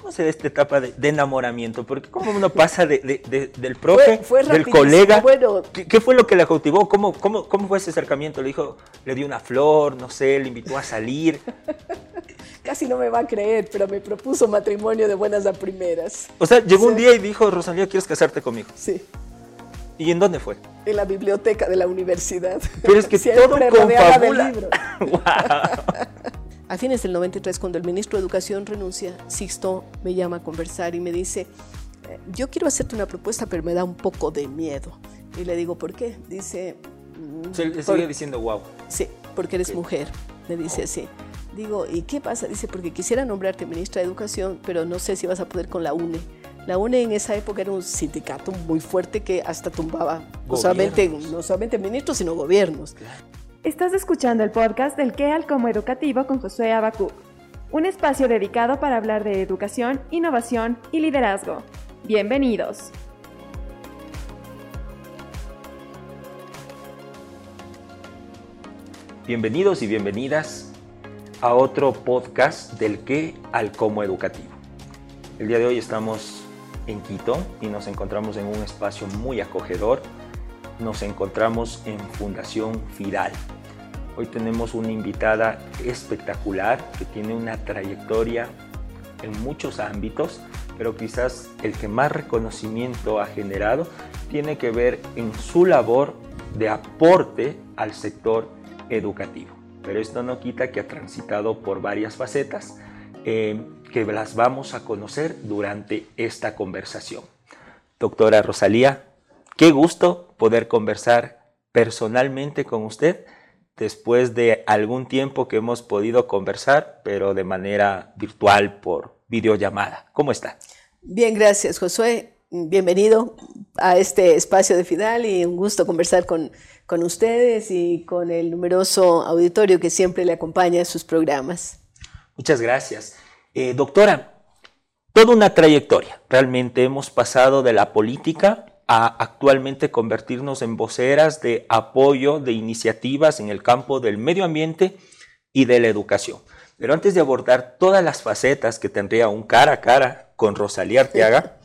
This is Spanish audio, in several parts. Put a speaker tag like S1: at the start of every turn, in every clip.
S1: ¿cómo se da esta etapa de, enamoramiento? Porque cómo uno pasa del profe, del colega. Bueno. ¿Qué, fue lo que la cautivó? ¿Cómo, cómo, ¿Cómo fue ese acercamiento? Le dijo, le dio una flor, no sé, le invitó a salir.
S2: Casi no me va a creer, pero me propuso matrimonio de buenas a primeras.
S1: O sea, llegó un día y dijo, Rosalía, ¿quieres casarte conmigo?
S2: Sí.
S1: ¿Y en dónde fue?
S2: En la biblioteca de la universidad.
S1: Pero es que todo confabula.
S2: wow. A fines del 93, cuando el ministro de Educación renuncia, Sixto me llama a conversar y me dice, eh, yo quiero hacerte una propuesta, pero me da un poco de miedo. Y le digo, ¿por qué? Dice...
S1: Mm, Se le sigue diciendo, wow.
S2: Sí, porque eres mujer, me dice así. Digo, ¿y qué pasa? Dice, porque quisiera nombrarte ministra de Educación, pero no sé si vas a poder con la UNE. La UNE en esa época era un sindicato muy fuerte que hasta tumbaba no solamente, no solamente ministros, sino gobiernos.
S3: Estás escuchando el podcast del KEAL como educativo con Josué Abacú, un espacio dedicado para hablar de educación, innovación y liderazgo. Bienvenidos.
S1: Bienvenidos y bienvenidas a otro podcast del que al como educativo. El día de hoy estamos en Quito y nos encontramos en un espacio muy acogedor. Nos encontramos en Fundación Fidal. Hoy tenemos una invitada espectacular que tiene una trayectoria en muchos ámbitos, pero quizás el que más reconocimiento ha generado tiene que ver en su labor de aporte al sector educativo. Pero esto no quita que ha transitado por varias facetas eh, que las vamos a conocer durante esta conversación. Doctora Rosalía, qué gusto poder conversar personalmente con usted después de algún tiempo que hemos podido conversar, pero de manera virtual por videollamada. ¿Cómo está?
S2: Bien, gracias, Josué. Bienvenido a este espacio de Fidal y un gusto conversar con, con ustedes y con el numeroso auditorio que siempre le acompaña a sus programas.
S1: Muchas gracias. Eh, doctora, toda una trayectoria. Realmente hemos pasado de la política a actualmente convertirnos en voceras de apoyo de iniciativas en el campo del medio ambiente y de la educación. Pero antes de abordar todas las facetas que tendría un cara a cara con Rosalía Arteaga,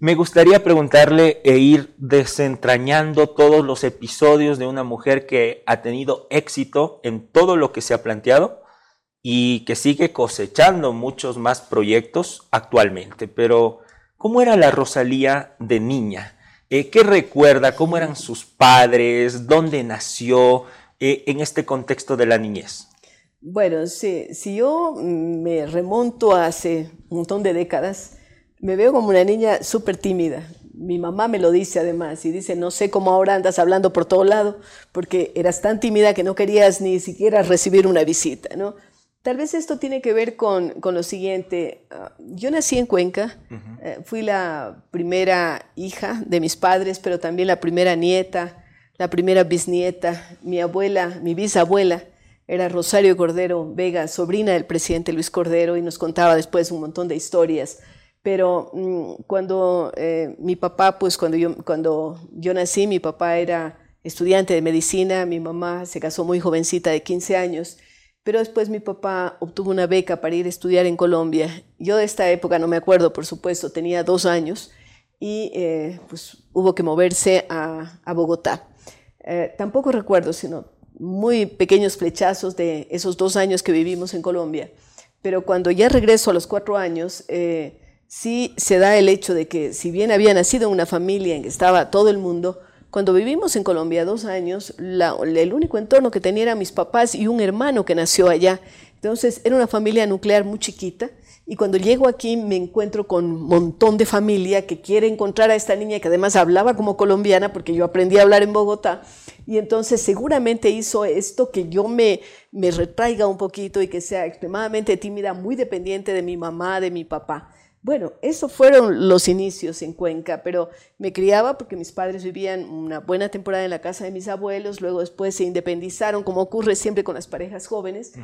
S1: me gustaría preguntarle e ir desentrañando todos los episodios de una mujer que ha tenido éxito en todo lo que se ha planteado y que sigue cosechando muchos más proyectos actualmente. Pero, ¿cómo era la Rosalía de niña? Eh, ¿Qué recuerda? ¿Cómo eran sus padres? ¿Dónde nació eh, en este contexto de la niñez?
S2: Bueno, si, si yo me remonto hace un montón de décadas, me veo como una niña súper tímida. Mi mamá me lo dice además y dice, no sé cómo ahora andas hablando por todo lado, porque eras tan tímida que no querías ni siquiera recibir una visita, ¿no? Tal vez esto tiene que ver con, con lo siguiente. Ah, yo nací en Cuenca, eh, fui la primera hija de mis padres, pero también la primera nieta, la primera bisnieta. Mi abuela, mi bisabuela, era Rosario Cordero Vega, sobrina del presidente Luis Cordero, y nos contaba después un montón de historias pero mm, cuando eh, mi papá, pues cuando yo, cuando yo nací, mi papá era estudiante de medicina, mi mamá se casó muy jovencita de 15 años, pero después mi papá obtuvo una beca para ir a estudiar en Colombia. Yo de esta época no me acuerdo, por supuesto, tenía dos años y eh, pues hubo que moverse a, Bogotá. Eh, tampoco recuerdo, sino muy pequeños flechazos de esos dos años que vivimos en Colombia. Pero cuando ya regreso a los cuatro años, sí se da el hecho de que si bien había nacido en una familia en que estaba todo el mundo, cuando vivimos en Colombia dos años, el único entorno que tenía eran mis papás y un hermano que nació allá. Entonces era una familia nuclear muy chiquita y cuando llego aquí me encuentro con un montón de familia que quiere encontrar a esta niña que además hablaba como colombiana porque yo aprendí a hablar en Bogotá y entonces seguramente hizo esto que yo me, me retraiga un poquito y que sea extremadamente tímida, muy dependiente de mi mamá, de mi papá. Bueno, esos fueron los inicios en Cuenca, pero me criaba porque mis padres vivían una buena temporada en la casa de mis abuelos, luego después se independizaron, como ocurre siempre con las parejas jóvenes,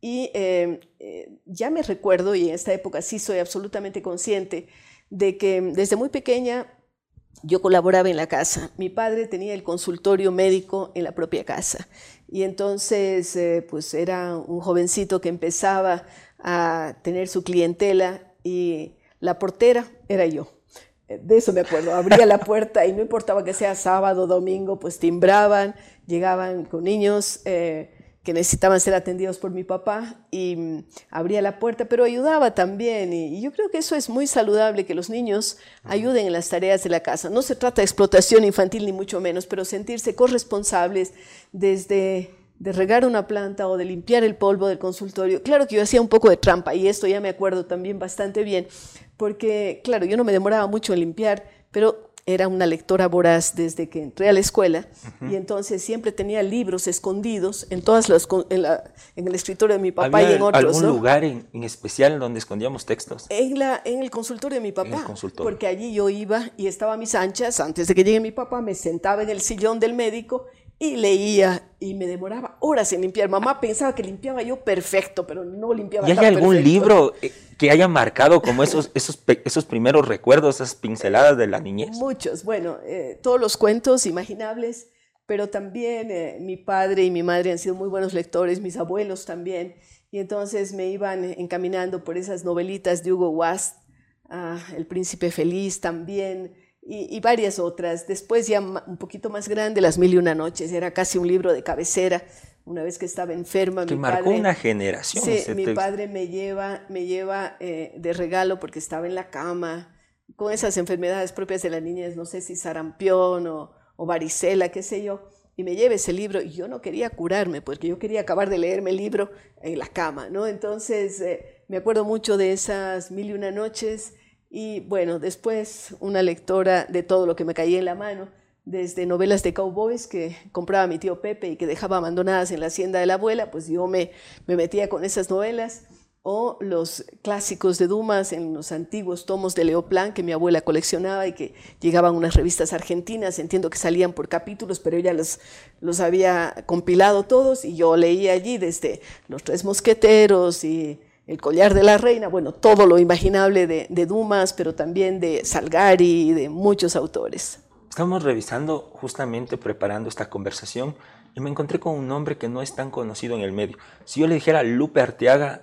S2: y eh, eh, ya me recuerdo, y en esta época sí soy absolutamente consciente, de que desde muy pequeña yo colaboraba en la casa. Mi padre tenía el consultorio médico en la propia casa, y entonces eh, pues era un jovencito que empezaba a tener su clientela y la portera era yo. Eh, de eso me acuerdo, abría la puerta y no importaba que sea sábado, domingo, pues timbraban, llegaban con niños. Eh, que necesitaban ser atendidos por mi papá y mm, abría la puerta, pero ayudaba también. Y, yo creo que eso es muy saludable, que los niños ayuden en las tareas de la casa. No se trata de explotación infantil ni mucho menos, pero sentirse corresponsables desde de regar una planta o de limpiar el polvo del consultorio. Claro que yo hacía un poco de trampa y esto ya me acuerdo también bastante bien, porque claro, yo no me demoraba mucho en limpiar, pero era una lectora voraz desde que entré a la escuela y entonces siempre tenía libros escondidos en todas las en, el escritorio de mi papá y en otros.
S1: ¿Algún lugar en, especial donde escondíamos textos?
S2: En, la, en el consultorio de mi papá. Porque allí yo iba y estaba a mis anchas, antes de que llegue mi papá, me sentaba en el sillón del médico y leía y me demoraba horas en limpiar. Mamá pensaba que limpiaba yo perfecto, pero no limpiaba
S1: ¿Y hay algún libro eh, que haya marcado como esos, esos, esos primeros recuerdos, esas pinceladas de la niñez?
S2: Muchos, bueno, eh, todos los cuentos imaginables, pero también eh, mi padre y mi madre han sido muy buenos lectores, mis abuelos también, y entonces me iban encaminando por esas novelitas de Hugo Wast, ah, El Príncipe Feliz también, y, varias otras. Después ya un poquito más grande, Las Mil y Una Noches, era casi un libro de cabecera. Una vez que estaba enferma,
S1: que marcó una generación.
S2: Sí, mi padre me lleva, me lleva eh, de regalo porque estaba en la cama con esas enfermedades propias de la niñez, no sé si sarampión o, o varicela, qué sé yo, y me lleva ese libro y yo no quería curarme porque yo quería acabar de leerme el libro en la cama, ¿no? Entonces eh, me acuerdo mucho de esas mil y una noches y bueno, después una lectora de todo lo que me caía en la mano, desde novelas de cowboys que compraba mi tío Pepe y que dejaba abandonadas en la hacienda de la abuela, pues yo me, me metía con esas novelas, o los clásicos de Dumas en los antiguos tomos de Leoplan que mi abuela coleccionaba y que llegaban unas revistas argentinas, entiendo que salían por capítulos, pero ella los, los había compilado todos y yo leía allí desde Los Tres Mosqueteros y el collar de la reina, bueno, todo lo imaginable de, Dumas, pero también de Salgari y de muchos autores.
S1: Estamos revisando, justamente preparando esta conversación, y me encontré con un nombre que no es tan conocido en el medio. Si yo le dijera Lupe Arteaga,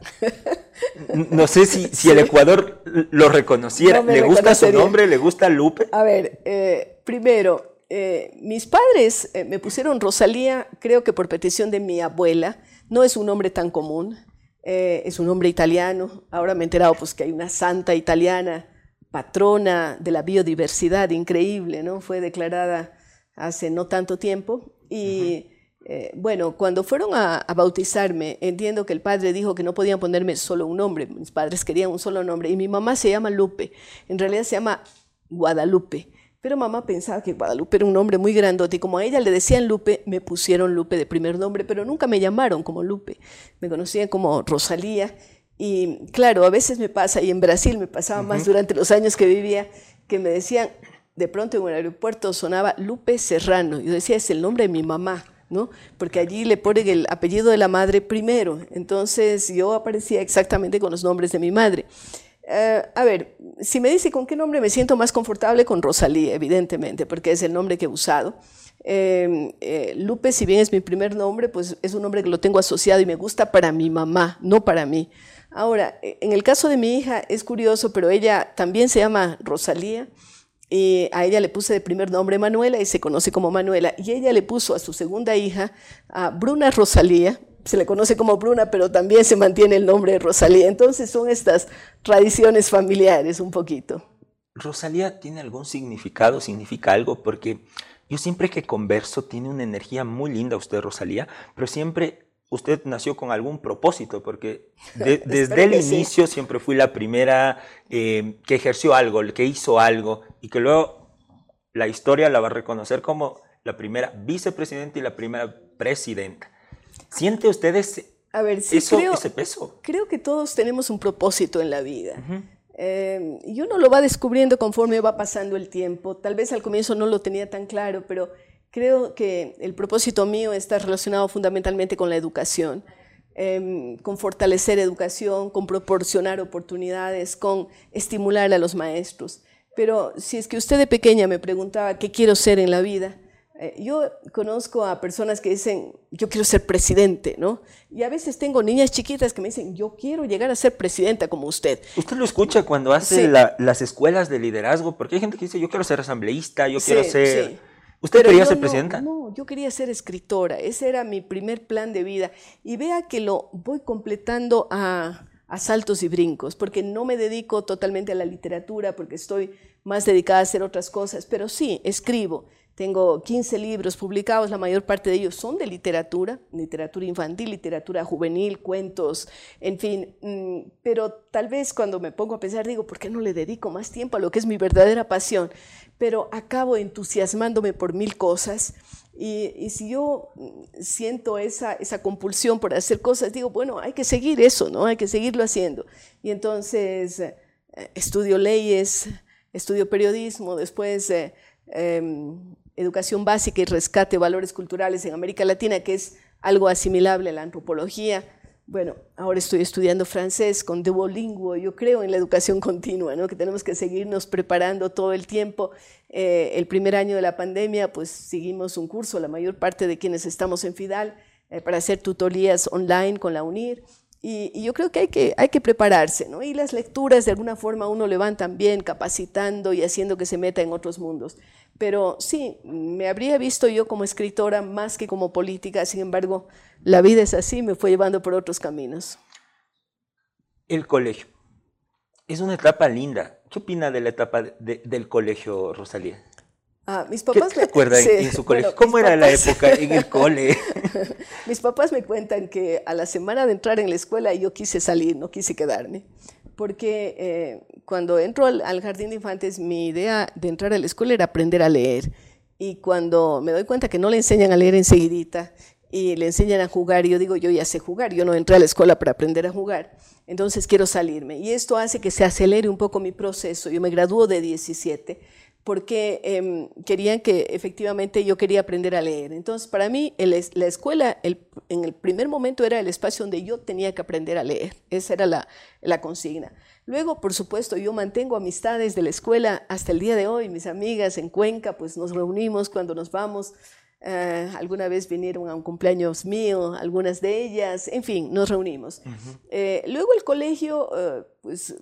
S1: no sé si, si el Ecuador lo reconociera. ¿Le gusta su nombre? ¿Le gusta Lupe?
S2: A ver, eh, primero, eh, mis padres eh, me pusieron Rosalía, creo que por petición de mi abuela. No es un nombre tan común. Eh, es un hombre italiano. Ahora me he enterado pues, que hay una santa italiana, patrona de la biodiversidad, increíble, ¿no? Fue declarada hace no tanto tiempo. Y eh, bueno, cuando fueron a, bautizarme, entiendo que el padre dijo que no podían ponerme solo un nombre. Mis padres querían un solo nombre. Y mi mamá se llama Lupe. En realidad se llama Guadalupe. Pero mamá pensaba que Guadalupe era un nombre muy grandote y como a ella le decían Lupe, me pusieron Lupe de primer nombre, pero nunca me llamaron como Lupe. Me conocían como Rosalía. Y claro, a veces me pasa, y en Brasil me pasaba más durante los años que vivía, que me decían, de pronto en el aeropuerto sonaba Lupe Serrano. Yo decía, es el nombre de mi mamá. ¿no? Porque allí le ponen el apellido de la madre primero. Entonces yo aparecía exactamente con los nombres de mi madre. Eh, a ver, si me dice con qué nombre me siento más confortable, con Rosalía, evidentemente, porque es el nombre que he usado. Em, eh, Lupe, si bien es mi primer nombre, pues es un nombre que lo tengo asociado y me gusta para mi mamá, no para mí. Ahora, eh, en el caso de mi hija es curioso, pero ella también se llama Rosalía y a ella le puse de primer nombre Manuela y se conoce como Manuela. Y ella le puso a su segunda hija, a Bruna Rosalía, se le conoce como Bruna, pero también se mantiene el nombre de Rosalía. Entonces son estas tradiciones familiares un poquito.
S1: ¿Rosalía tiene algún significado? ¿Significa algo? Porque yo siempre que converso tiene una energía muy linda usted, Rosalía, pero siempre usted nació con algún propósito, porque desde el inicio siempre fui la primera eh, que ejerció algo, que hizo algo, y que luego la historia la va a reconocer como la primera vicepresidenta y la primera presidenta. ¿Siente usted ese,
S2: a ver, creo, ese peso? Creo que todos tenemos un propósito en la vida. Eh, y uno lo va descubriendo conforme va pasando el tiempo. Tal vez al comienzo no lo tenía tan claro, pero creo que el propósito mío está relacionado fundamentalmente con la educación, em, con fortalecer educación, con proporcionar oportunidades, con estimular a los maestros. Pero si es que usted de pequeña me preguntaba qué quiero ser en la vida, Eh, yo conozco a personas que dicen, yo quiero ser presidente, ¿no? Y a veces tengo niñas chiquitas que me dicen, yo quiero llegar a ser presidenta como usted.
S1: ¿Usted lo escucha cuando hace las escuelas de liderazgo? Porque hay gente que dice, yo quiero ser asambleísta, yo quiero ser... ¿Usted quería ser presidenta?
S2: No, yo quería ser escritora. Ese era mi primer plan de vida. Y vea que lo voy completando a, a saltos y brincos, porque no me dedico totalmente a la literatura, porque estoy más dedicada a hacer otras cosas, pero sí, escribo. Tengo 15 libros publicados, la mayor parte de ellos son de literatura, literatura infantil, literatura juvenil, cuentos, en fin. Mm, pero tal vez cuando me pongo a pensar digo, ¿por qué no le dedico más tiempo a lo que es mi verdadera pasión? Pero acabo entusiasmándome por mil cosas. Y, si yo mm, siento esa, esa compulsión por hacer cosas, digo, bueno, hay que seguir eso, ¿no? Hay que seguirlo haciendo. Y entonces eh, estudio leyes, estudio periodismo, después... Eh, em, educación básica y rescate de valores culturales en América Latina, que es algo asimilable a la antropología. Bueno, ahora estoy estudiando francés con Duolingo. Yo creo en la educación continua, ¿no? que tenemos que seguirnos preparando todo el tiempo. Eh, el primer año de la pandemia, pues seguimos un curso, la mayor parte de quienes estamos en FIDAL, eh, para hacer tutorías online con la UNIR. Y, yo creo que hay, que hay que prepararse, ¿no? Y las lecturas de alguna forma uno le van también capacitando y haciendo que se meta en otros mundos. Pero sí, me habría visto yo como escritora más que como política, sin embargo, la vida es así, me fue llevando por otros caminos.
S1: El colegio. Es una etapa linda. ¿Qué opina de la etapa del colegio, Rosalía?
S2: Ah, mis papás
S1: ¿Qué, te en, su colegio? ¿Cómo era la época en el cole?
S2: mis papás me cuentan que a la semana de entrar en la escuela yo quise salir, no quise quedarme. Porque eh, cuando entro al, jardín de infantes, mi idea de entrar a la escuela era aprender a leer. Y cuando me doy cuenta que no le enseñan a leer enseguidita y le enseñan a jugar, yo digo, yo ya sé jugar, yo no entré a la escuela para aprender a jugar, entonces quiero salirme. Y esto hace que se acelere un poco mi proceso. Yo me graduó de 17 porque em, querían que efectivamente yo quería aprender a leer. Entonces, para mí, la escuela en el primer momento era el espacio donde yo tenía que aprender a leer. Esa era la, consigna. Luego, por supuesto, yo mantengo amistades de la escuela hasta el día de hoy. Mis amigas en Cuenca, pues nos reunimos cuando nos vamos. Eh, alguna vez vinieron a un cumpleaños mío, algunas de ellas, en fin, nos reunimos. Eh, luego el colegio, eh, pues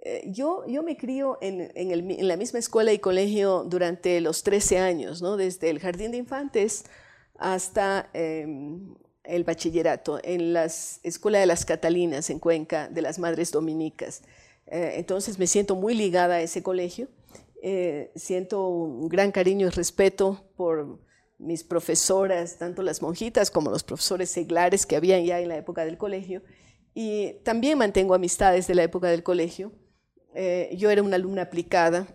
S2: eh, yo, me crío en, en, la misma escuela y colegio durante los 13 años, ¿no? desde el jardín de infantes hasta em, el bachillerato, en la Escuela de las Catalinas en Cuenca, de las Madres Dominicas. Eh, entonces me siento muy ligada a ese colegio, eh, siento un gran cariño y respeto por mis profesoras, tanto las monjitas como los profesores seglares que habían ya en la época del colegio, y también mantengo amistades de la época del colegio. Eh, yo era una alumna aplicada,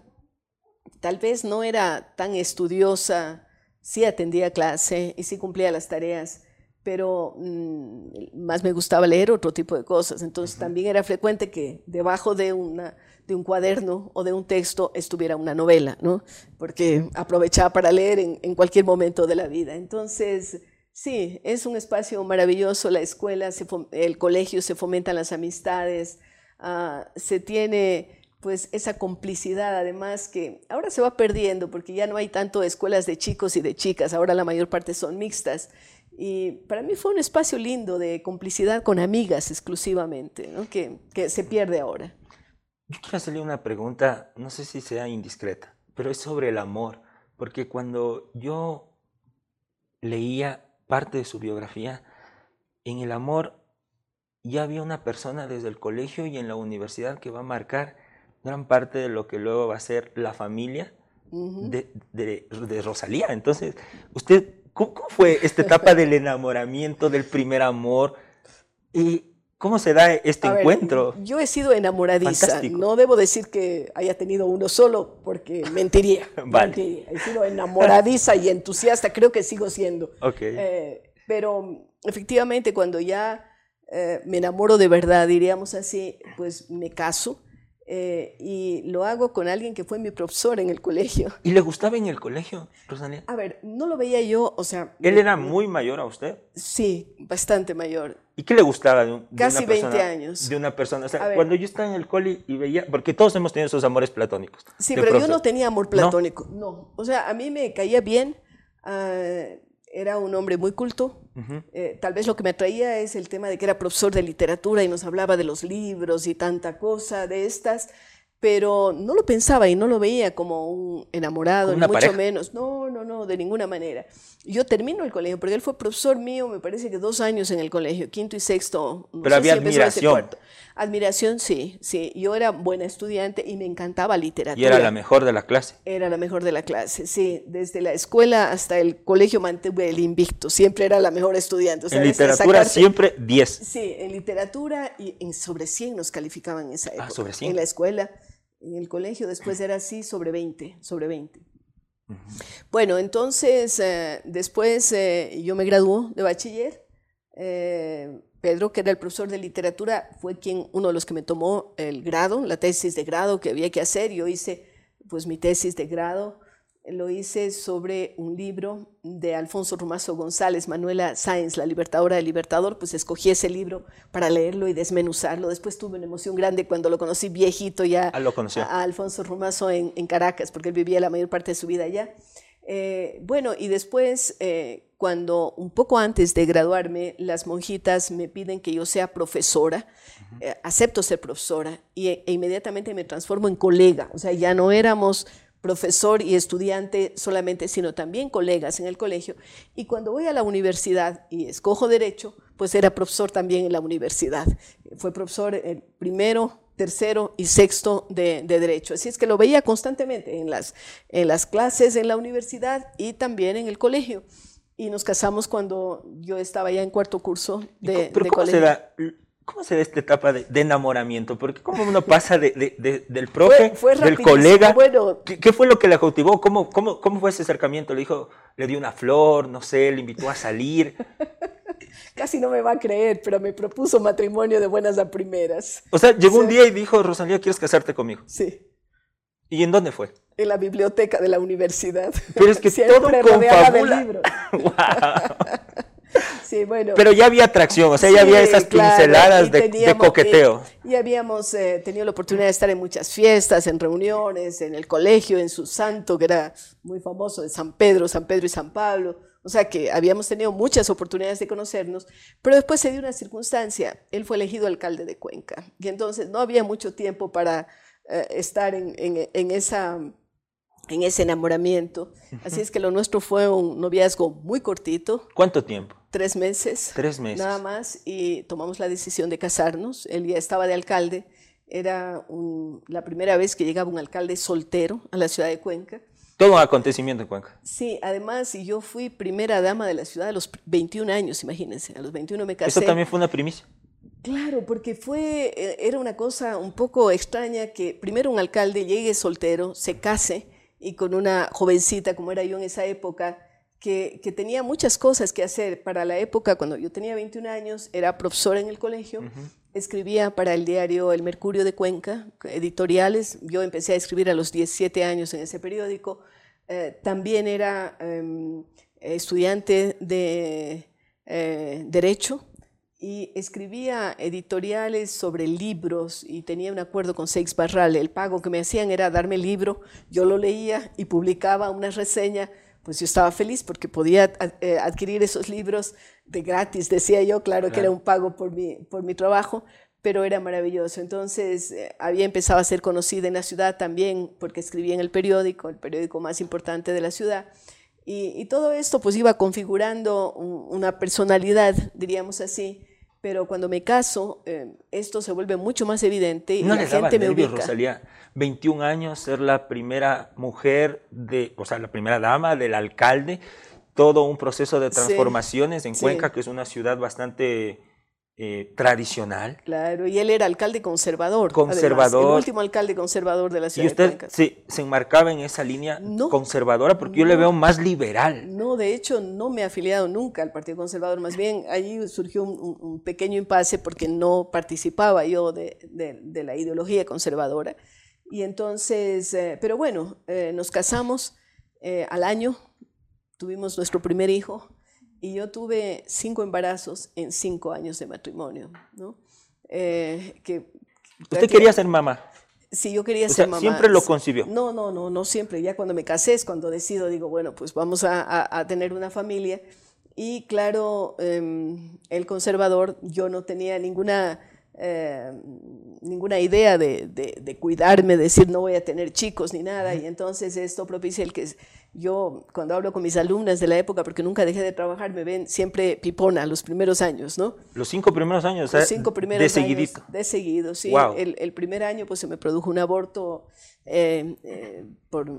S2: tal vez no era tan estudiosa, sí atendía clase y sí cumplía las tareas, pero mm, más me gustaba leer otro tipo de cosas. Entonces también era frecuente que debajo de, una, de un cuaderno o de un texto estuviera una novela, ¿no? porque aprovechaba para leer en, en cualquier momento de la vida. Entonces, sí, es un espacio maravilloso, la escuela, el colegio, se fomentan las amistades, Ah, se tiene pues esa complicidad además que ahora se va perdiendo porque ya no hay tanto escuelas de chicos y de chicas, ahora la mayor parte son mixtas. Y para mí fue un espacio lindo de complicidad con amigas exclusivamente, que, que se pierde ahora.
S1: Yo quiero hacerle una pregunta, no sé si sea indiscreta, pero es sobre el amor, porque cuando yo leía parte de su biografía, en el amor ya había una persona desde el colegio y en la universidad que va a marcar gran parte de lo que luego va a ser la familia de, de, Rosalía. Entonces, usted, ¿cómo, fue esta etapa del enamoramiento, del primer amor? ¿Y cómo se da este encuentro?
S2: yo he sido enamoradiza. No debo decir que haya tenido uno solo, porque mentiría. vale. He sido enamoradiza y entusiasta, creo que sigo siendo.
S1: Okay.
S2: Eh, pero efectivamente, cuando ya eh, me enamoro de verdad, diríamos así, pues me caso. Eh, y lo hago con alguien que fue mi profesor en el colegio.
S1: ¿Y le gustaba en el colegio, Rosalía?
S2: A ver, no lo veía yo, o sea...
S1: ¿Él era muy mayor a usted?
S2: Sí, bastante mayor.
S1: ¿Y qué le gustaba de, un,
S2: Casi una persona? 20 años.
S1: De una persona, o sea, cuando yo estaba en el cole y veía, porque todos hemos tenido esos amores platónicos.
S2: Sí, pero yo no tenía amor platónico, ¿No? O sea, a mí me caía bien Ah, era un hombre muy culto. Eh, tal vez lo que me atraía es el tema de que era profesor de literatura y nos hablaba de los libros y tanta cosa de estas pero no lo pensaba y no lo veía como un enamorado, ni mucho menos. No, no, no, de ninguna manera. Yo termino el colegio, porque él fue profesor mío, me parece que dos años en el colegio, quinto y sexto.
S1: pero había admiración.
S2: Admiración, sí, sí. Yo era buena estudiante y me encantaba literatura.
S1: ¿Y era la mejor de la clase?
S2: Era la mejor de la clase, sí. Desde la escuela hasta el colegio mantuve el invicto. Siempre era la mejor estudiante.
S1: en literatura siempre 10.
S2: Sí, en literatura y en sobre 100 nos calificaban en esa ah, época.
S1: Ah, sobre 100.
S2: En la escuela en el colegio, después era así sobre 20, sobre 20. Bueno, entonces eh, después eh, yo me graduó de bachiller. Eh, Pedro, que era el profesor de literatura, fue quien uno de los que me tomó el grado, la tesis de grado que había que hacer. Yo hice pues mi tesis de grado lo hice sobre un libro de Alfonso Rumazo González, Manuela Sáenz, la libertadora del Libertador, pues escogí ese libro para leerlo y desmenuzarlo. Después tuve una emoción grande cuando lo conocí viejito ya
S1: ah, lo
S2: a, Alfonso Rumazo en, Caracas, porque él vivía la mayor parte de su vida allá. Eh, bueno, y después, eh, cuando un poco antes de graduarme, las monjitas me piden que yo sea profesora, eh, acepto ser profesora y, e inmediatamente me transformo en colega, o sea, ya no éramos profesor y estudiante solamente, sino también colegas en el colegio. Y cuando voy a la universidad y escojo derecho, pues era profesor también en la universidad. Fue profesor el primero, tercero y sexto de, derecho. Así es que lo veía constantemente en las, en las clases en la universidad y también en el colegio. Y nos casamos cuando yo estaba ya en cuarto curso de,
S1: ¿Pero cómo
S2: colegio.
S1: ¿Cómo se ve esta etapa de, enamoramiento? Porque cómo uno pasa del profe, del colega. ¿Qué, fue lo que la cautivó? ¿Cómo, cómo, ¿Cómo fue ese acercamiento? ¿Le dijo, le dio una flor, no sé, le invitó a salir?
S2: Casi no me va a creer, pero me propuso matrimonio de buenas a primeras.
S1: O sea, llegó un día y dijo, Rosalía, ¿quieres casarte conmigo?
S2: Sí.
S1: ¿Y en dónde fue?
S2: En la biblioteca de la universidad.
S1: Pero es que Siempre todo confabula. De Pero ya había atracción, o sea, ya había esas pinceladas de, coqueteo.
S2: Y, habíamos eh, tenido la oportunidad de estar en muchas fiestas, en reuniones, en el colegio, en su santo, que era muy famoso, de San Pedro, San Pedro y San Pablo. O sea que habíamos tenido muchas oportunidades de conocernos, pero después se dio una circunstancia. Él fue elegido alcalde de Cuenca y entonces no había mucho tiempo para eh, estar en, en esa en ese enamoramiento. Así es que lo nuestro fue un noviazgo muy cortito.
S1: ¿Cuánto tiempo?
S2: Tres meses.
S1: Tres meses.
S2: Nada más. Y tomamos la decisión de casarnos. Él ya estaba de alcalde. Era la primera vez que llegaba un alcalde soltero a la ciudad de Cuenca.
S1: Todo un acontecimiento en Cuenca.
S2: Sí, además, y yo fui primera dama de la ciudad a los 21 años, imagínense. A los 21 me casé.
S1: ¿Eso también fue una primicia?
S2: Claro, porque fue, eh, era una cosa un poco extraña que primero un alcalde llegue soltero, se case y con una jovencita como era yo en esa época, que, tenía muchas cosas que hacer. Para la época, cuando yo tenía 21 años, era profesora en el colegio, escribía para el diario El Mercurio de Cuenca, editoriales. Yo empecé a escribir a los 17 años en ese periódico. Eh, también era em, estudiante de eh, Derecho y escribía editoriales sobre libros y tenía un acuerdo con Seix Barral. El pago que me hacían era darme el libro, yo lo leía y publicaba una reseña. Pues yo estaba feliz porque podía eh, adquirir esos libros de gratis, decía yo, claro, que era un pago por mi, por mi trabajo, pero era maravilloso. Entonces eh, había empezado a ser conocida en la ciudad también porque escribía en el periódico, el periódico más importante de la ciudad. Y, y todo esto pues iba configurando una personalidad, diríamos así, pero cuando me caso, eh, esto se vuelve mucho más evidente y
S1: ¿No
S2: la gente me ubica.
S1: Rosalía, 21 años, ser la primera mujer, de, o sea, la primera dama del alcalde, todo un proceso de transformaciones en Cuenca, que es una ciudad bastante eh, tradicional.
S2: Claro, y él era alcalde conservador.
S1: Conservador.
S2: el último alcalde conservador de la ciudad.
S1: ¿Y usted se, se, enmarcaba en esa línea conservadora? Porque yo le veo más liberal.
S2: No, de hecho, no me he afiliado nunca al Partido Conservador. Más bien, allí surgió un, pequeño impasse porque no participaba yo de, de, la ideología conservadora. Y entonces, eh, pero bueno, eh, nos casamos al año, tuvimos nuestro primer hijo y yo tuve cinco embarazos en cinco años de matrimonio. ¿no?
S1: Eh, que, ¿Usted quería ser mamá?
S2: Sí, yo quería
S1: O
S2: ser
S1: sea,
S2: mamá.
S1: siempre lo concibió.
S2: No, no, no, no siempre. Ya cuando me casé es cuando decido, digo, bueno, pues vamos a, a- a tener una familia. Y claro, em, el conservador, yo no tenía ninguna, eh, ninguna idea de, de- de cuidarme, de decir no voy a tener chicos ni nada. Y entonces esto propicia el que yo, cuando hablo con mis alumnas de la época, porque nunca dejé de trabajar, me ven siempre pipona los primeros años, ¿no?
S1: Los cinco primeros años,
S2: Los cinco primeros
S1: de
S2: años
S1: seguidito.
S2: de seguido, sí.
S1: Guau.
S2: El, el primer año pues se me produjo un aborto eh, eh, por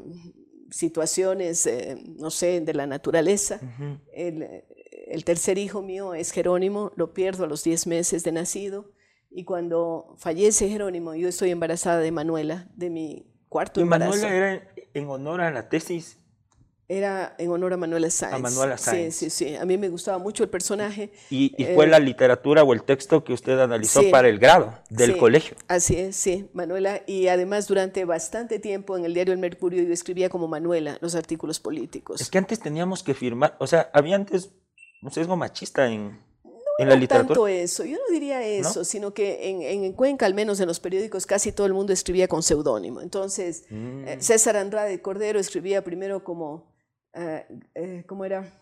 S2: situaciones, eh, no sé, de la naturaleza.
S1: Ujú.
S2: el, eh, el tercer hijo mío es Jerónimo, lo pierdo a los 10 meses de nacido. Y cuando fallece Jerónimo, yo estoy embarazada de Manuela, de mi cuarto
S1: Y
S2: embarazo.
S1: Manuela era en honor a la tesis.
S2: Era en honor a Manuela Sáenz.
S1: Manuela Sáenz.
S2: Sí, sí, sí. A mí me gustaba mucho el personaje.
S1: Y, y fue
S2: Eh,
S1: la literatura o el texto que usted analizó
S2: sí.
S1: para el grado del
S2: Sí,
S1: colegio.
S2: Así es, sí, Manuela. Y además durante bastante tiempo en el diario El Mercurio yo escribía como Manuela los artículos políticos.
S1: Es que antes teníamos que firmar, o sea, había antes un sesgo machista en, en la
S2: No
S1: literatura.
S2: tanto eso, yo no diría eso, sino que en, en- en Cuenca, al menos en los periódicos, casi todo el mundo escribía con seudónimo. Entonces,
S1: Mm.
S2: eh, César Andrade Cordero escribía primero como, eh, eh, ¿cómo era?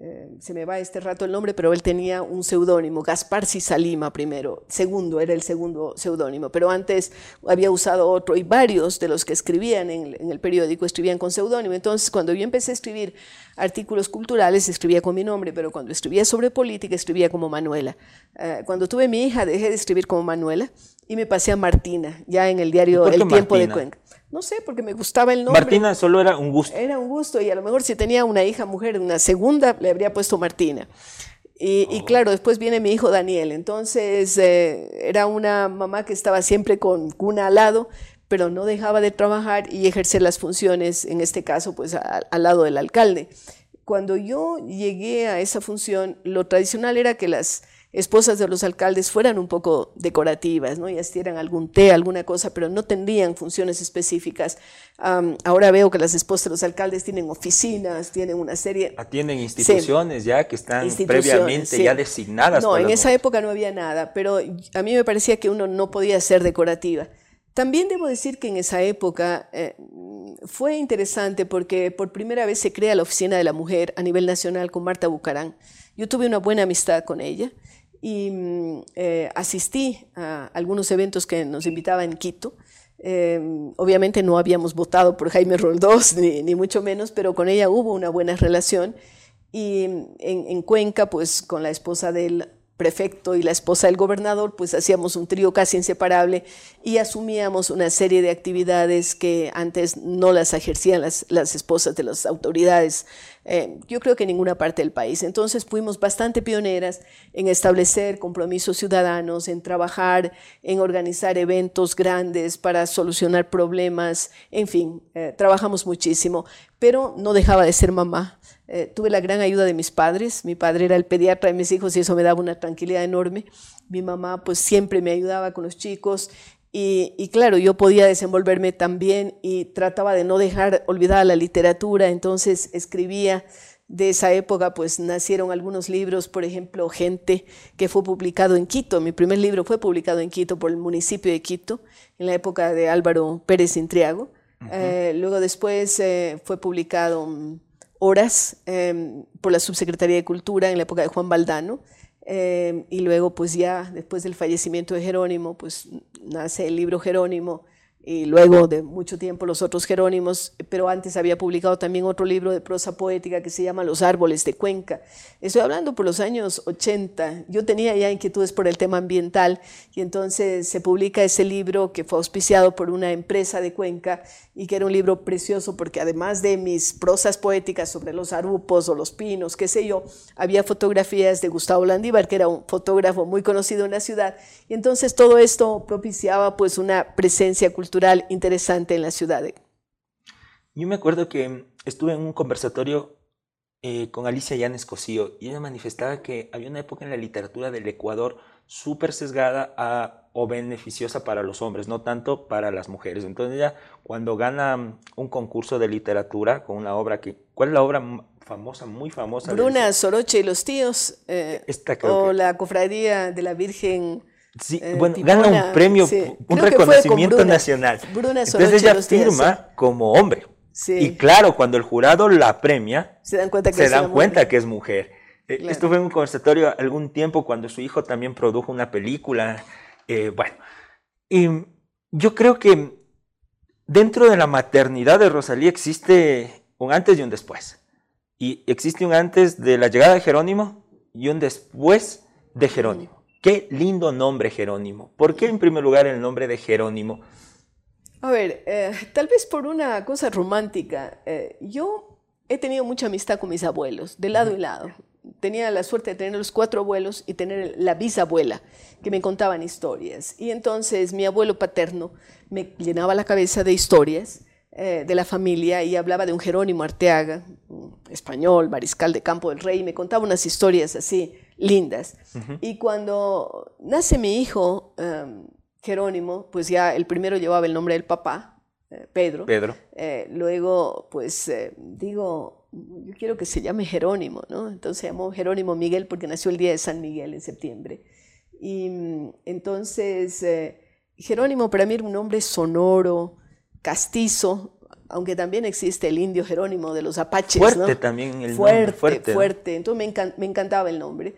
S2: Eh, se me va este rato el nombre, pero él tenía un seudónimo, Gaspar Cisalima primero, segundo, era el segundo seudónimo, pero antes había usado otro y varios de los que escribían en, el- en el periódico escribían con seudónimo. Entonces, cuando yo empecé a escribir artículos culturales, escribía con mi nombre, pero cuando escribía sobre política, escribía como Manuela. Eh, cuando tuve mi hija, dejé de escribir como Manuela y me pasé a Martina, ya en el diario El Tiempo de? Cuenca. No sé, porque me gustaba el nombre.
S1: Martina solo era un gusto.
S2: Era un gusto y a lo mejor si tenía una hija mujer, una segunda, le habría puesto Martina. Y,
S1: Oh.
S2: y claro, después viene mi hijo Daniel. Entonces eh, era una mamá que estaba siempre con cuna al lado, pero no dejaba de trabajar y ejercer las funciones, en este caso, pues a- al lado del alcalde. Cuando yo llegué a esa función, lo tradicional era que las esposas de los alcaldes fueran un poco decorativas, ¿no? Y asistieran algún té, alguna cosa, pero no tendrían funciones específicas. Ahora veo que las esposas de los alcaldes tienen oficinas, tienen una serie...
S1: Atienden instituciones ya que están previamente
S2: sí.
S1: ya designadas.
S2: No, en esa época no había nada, pero a mí me parecía que uno no podía ser decorativa. También debo decir que en esa época eh, fue interesante porque por primera vez se crea la Oficina de la Mujer a nivel nacional con Marta Bucarán. Yo tuve una buena amistad con ella y mm, eh, asistí a algunos eventos que nos invitaban en Quito. Eh, obviamente no habíamos votado por Jaime Roldós, ni, mucho menos, pero con ella hubo una buena relación. Y en, en Cuenca, pues con la esposa del prefecto y la esposa del gobernador, pues hacíamos un trío casi inseparable y asumíamos una serie de actividades que antes no las ejercían las, las esposas de las autoridades, eh, yo creo que en ninguna parte del país. Entonces fuimos bastante pioneras en establecer compromisos ciudadanos, en trabajar, en organizar eventos grandes para solucionar problemas, en fin, eh, trabajamos muchísimo, pero no dejaba de ser mamá. Eh, tuve la gran ayuda de mis padres. Mi padre era el pediatra de mis hijos y eso me daba una tranquilidad enorme. Mi mamá pues siempre me ayudaba con los chicos y, y, claro, yo podía desenvolverme también y trataba de no dejar olvidada la literatura, entonces escribía. De esa época pues nacieron algunos libros, por ejemplo, Gente, que fue publicado en Quito. Mi primer libro fue publicado en Quito por el municipio de Quito, en la época de Álvaro Pérez Intriago. Uh -huh. eh, luego después eh, fue publicado um, Horas eh, por la Subsecretaría de Cultura en la época de Juan Baldano. Eh, y luego, pues ya después del fallecimiento de Jerónimo, pues nace el libro Jerónimo y luego de mucho tiempo los otros Jerónimos, pero antes había publicado también otro libro de prosa poética que se llama Los Árboles de Cuenca. Estoy hablando por los años 80. Yo tenía ya inquietudes por el tema ambiental y entonces se publica ese libro que fue auspiciado por una empresa de Cuenca y que era un libro precioso porque además de mis prosas poéticas sobre los arupos o los pinos, qué sé yo, había fotografías de Gustavo Landívar, que era un fotógrafo muy conocido en la ciudad, y entonces todo esto propiciaba pues una presencia cultural interesante en la ciudad.
S1: Yo me acuerdo que estuve en un conversatorio eh, con Alicia Llanes Cosío y ella manifestaba que había una época en la literatura del Ecuador súper sesgada a, o beneficiosa para los hombres, no tanto para las mujeres. Entonces ella cuando gana un concurso de literatura con una obra que, ¿cuál es la obra famosa, muy famosa?
S2: Bruna, Soroche y los tíos, eh,
S1: Esta creo
S2: o
S1: que,
S2: la cofradía de la Virgen
S1: Sí,
S2: eh,
S1: bueno, gana un premio,
S2: sí.
S1: un
S2: Creo
S1: reconocimiento
S2: Bruna.
S1: nacional.
S2: Bruna
S1: Entonces ella firma como hombre.
S2: Sí.
S1: Y claro, cuando el jurado la premia,
S2: Se dan cuenta que
S1: se
S2: es
S1: dan cuenta
S2: mujer.
S1: que es mujer. Eh,
S2: Claro.
S1: Esto fue en un conversatorio algún tiempo cuando su hijo también produjo una película. eh, bueno, y yo creo que dentro de la maternidad de Rosalía existe un antes y un después. Y existe un antes de la llegada de Jerónimo y un después de Jerónimo. Qué lindo nombre Jerónimo. ¿Por qué en primer lugar el nombre de Jerónimo?
S2: A ver, eh, tal vez por una cosa romántica. eh, yo he tenido mucha amistad con mis abuelos, de lado y lado. Tenía la suerte de tener los cuatro abuelos y tener la bisabuela que me contaban historias. Y entonces mi abuelo paterno me llenaba la cabeza de historias eh, de la familia y hablaba de un Jerónimo Arteaga, un español, mariscal de Campo del Rey, y me contaba unas historias así lindas. Y cuando nace mi hijo, em, Jerónimo, pues ya el primero llevaba el nombre del papá, eh, Pedro.
S1: Pedro.
S2: Eh, luego, pues digo, yo quiero que se llame Jerónimo, ¿no? Entonces se llamó Jerónimo Miguel porque nació el día de San Miguel en septiembre. Y mm, entonces, Jerónimo para mí era un nombre sonoro, castizo, aunque también existe el indio Jerónimo de los apaches,
S1: Fuerte
S2: ¿no?
S1: también el
S2: fuerte,
S1: nombre. Fuerte.
S2: fuerte. Entonces me, encan- me encantaba el nombre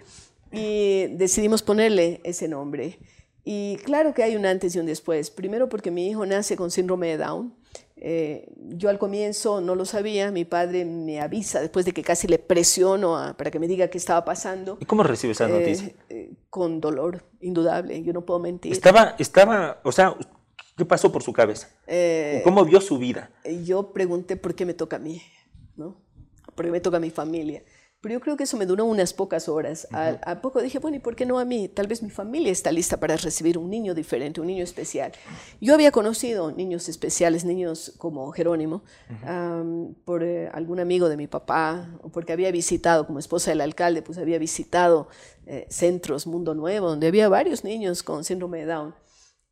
S2: y decidimos ponerle ese nombre. Y claro que hay un antes y un después. Primero porque mi hijo nace con síndrome de Down. Eh, yo al comienzo no lo sabía, mi padre me avisa después de que casi le presiono a- para que me diga qué estaba pasando.
S1: ¿Y cómo recibe esa
S2: Eh,
S1: noticia?
S2: eh, con dolor, indudable, yo no puedo mentir.
S1: Estaba, estaba, o sea, ¿qué pasó por su cabeza?
S2: Eh,
S1: ¿Cómo vio su vida?
S2: yo pregunté por qué me toca a mí, ¿no? ¿Por qué me toca a mi familia? Pero yo creo que eso me duró unas pocas horas. Al- a, poco dije, bueno, ¿y por qué no a mí? Tal vez mi familia está lista para recibir un niño diferente, un niño especial. Yo había conocido niños especiales, niños como Jerónimo, am, por eh, algún amigo de mi papá, o porque había visitado, como esposa del alcalde, pues había visitado eh, centros Mundo Nuevo, donde había varios niños con síndrome de Down.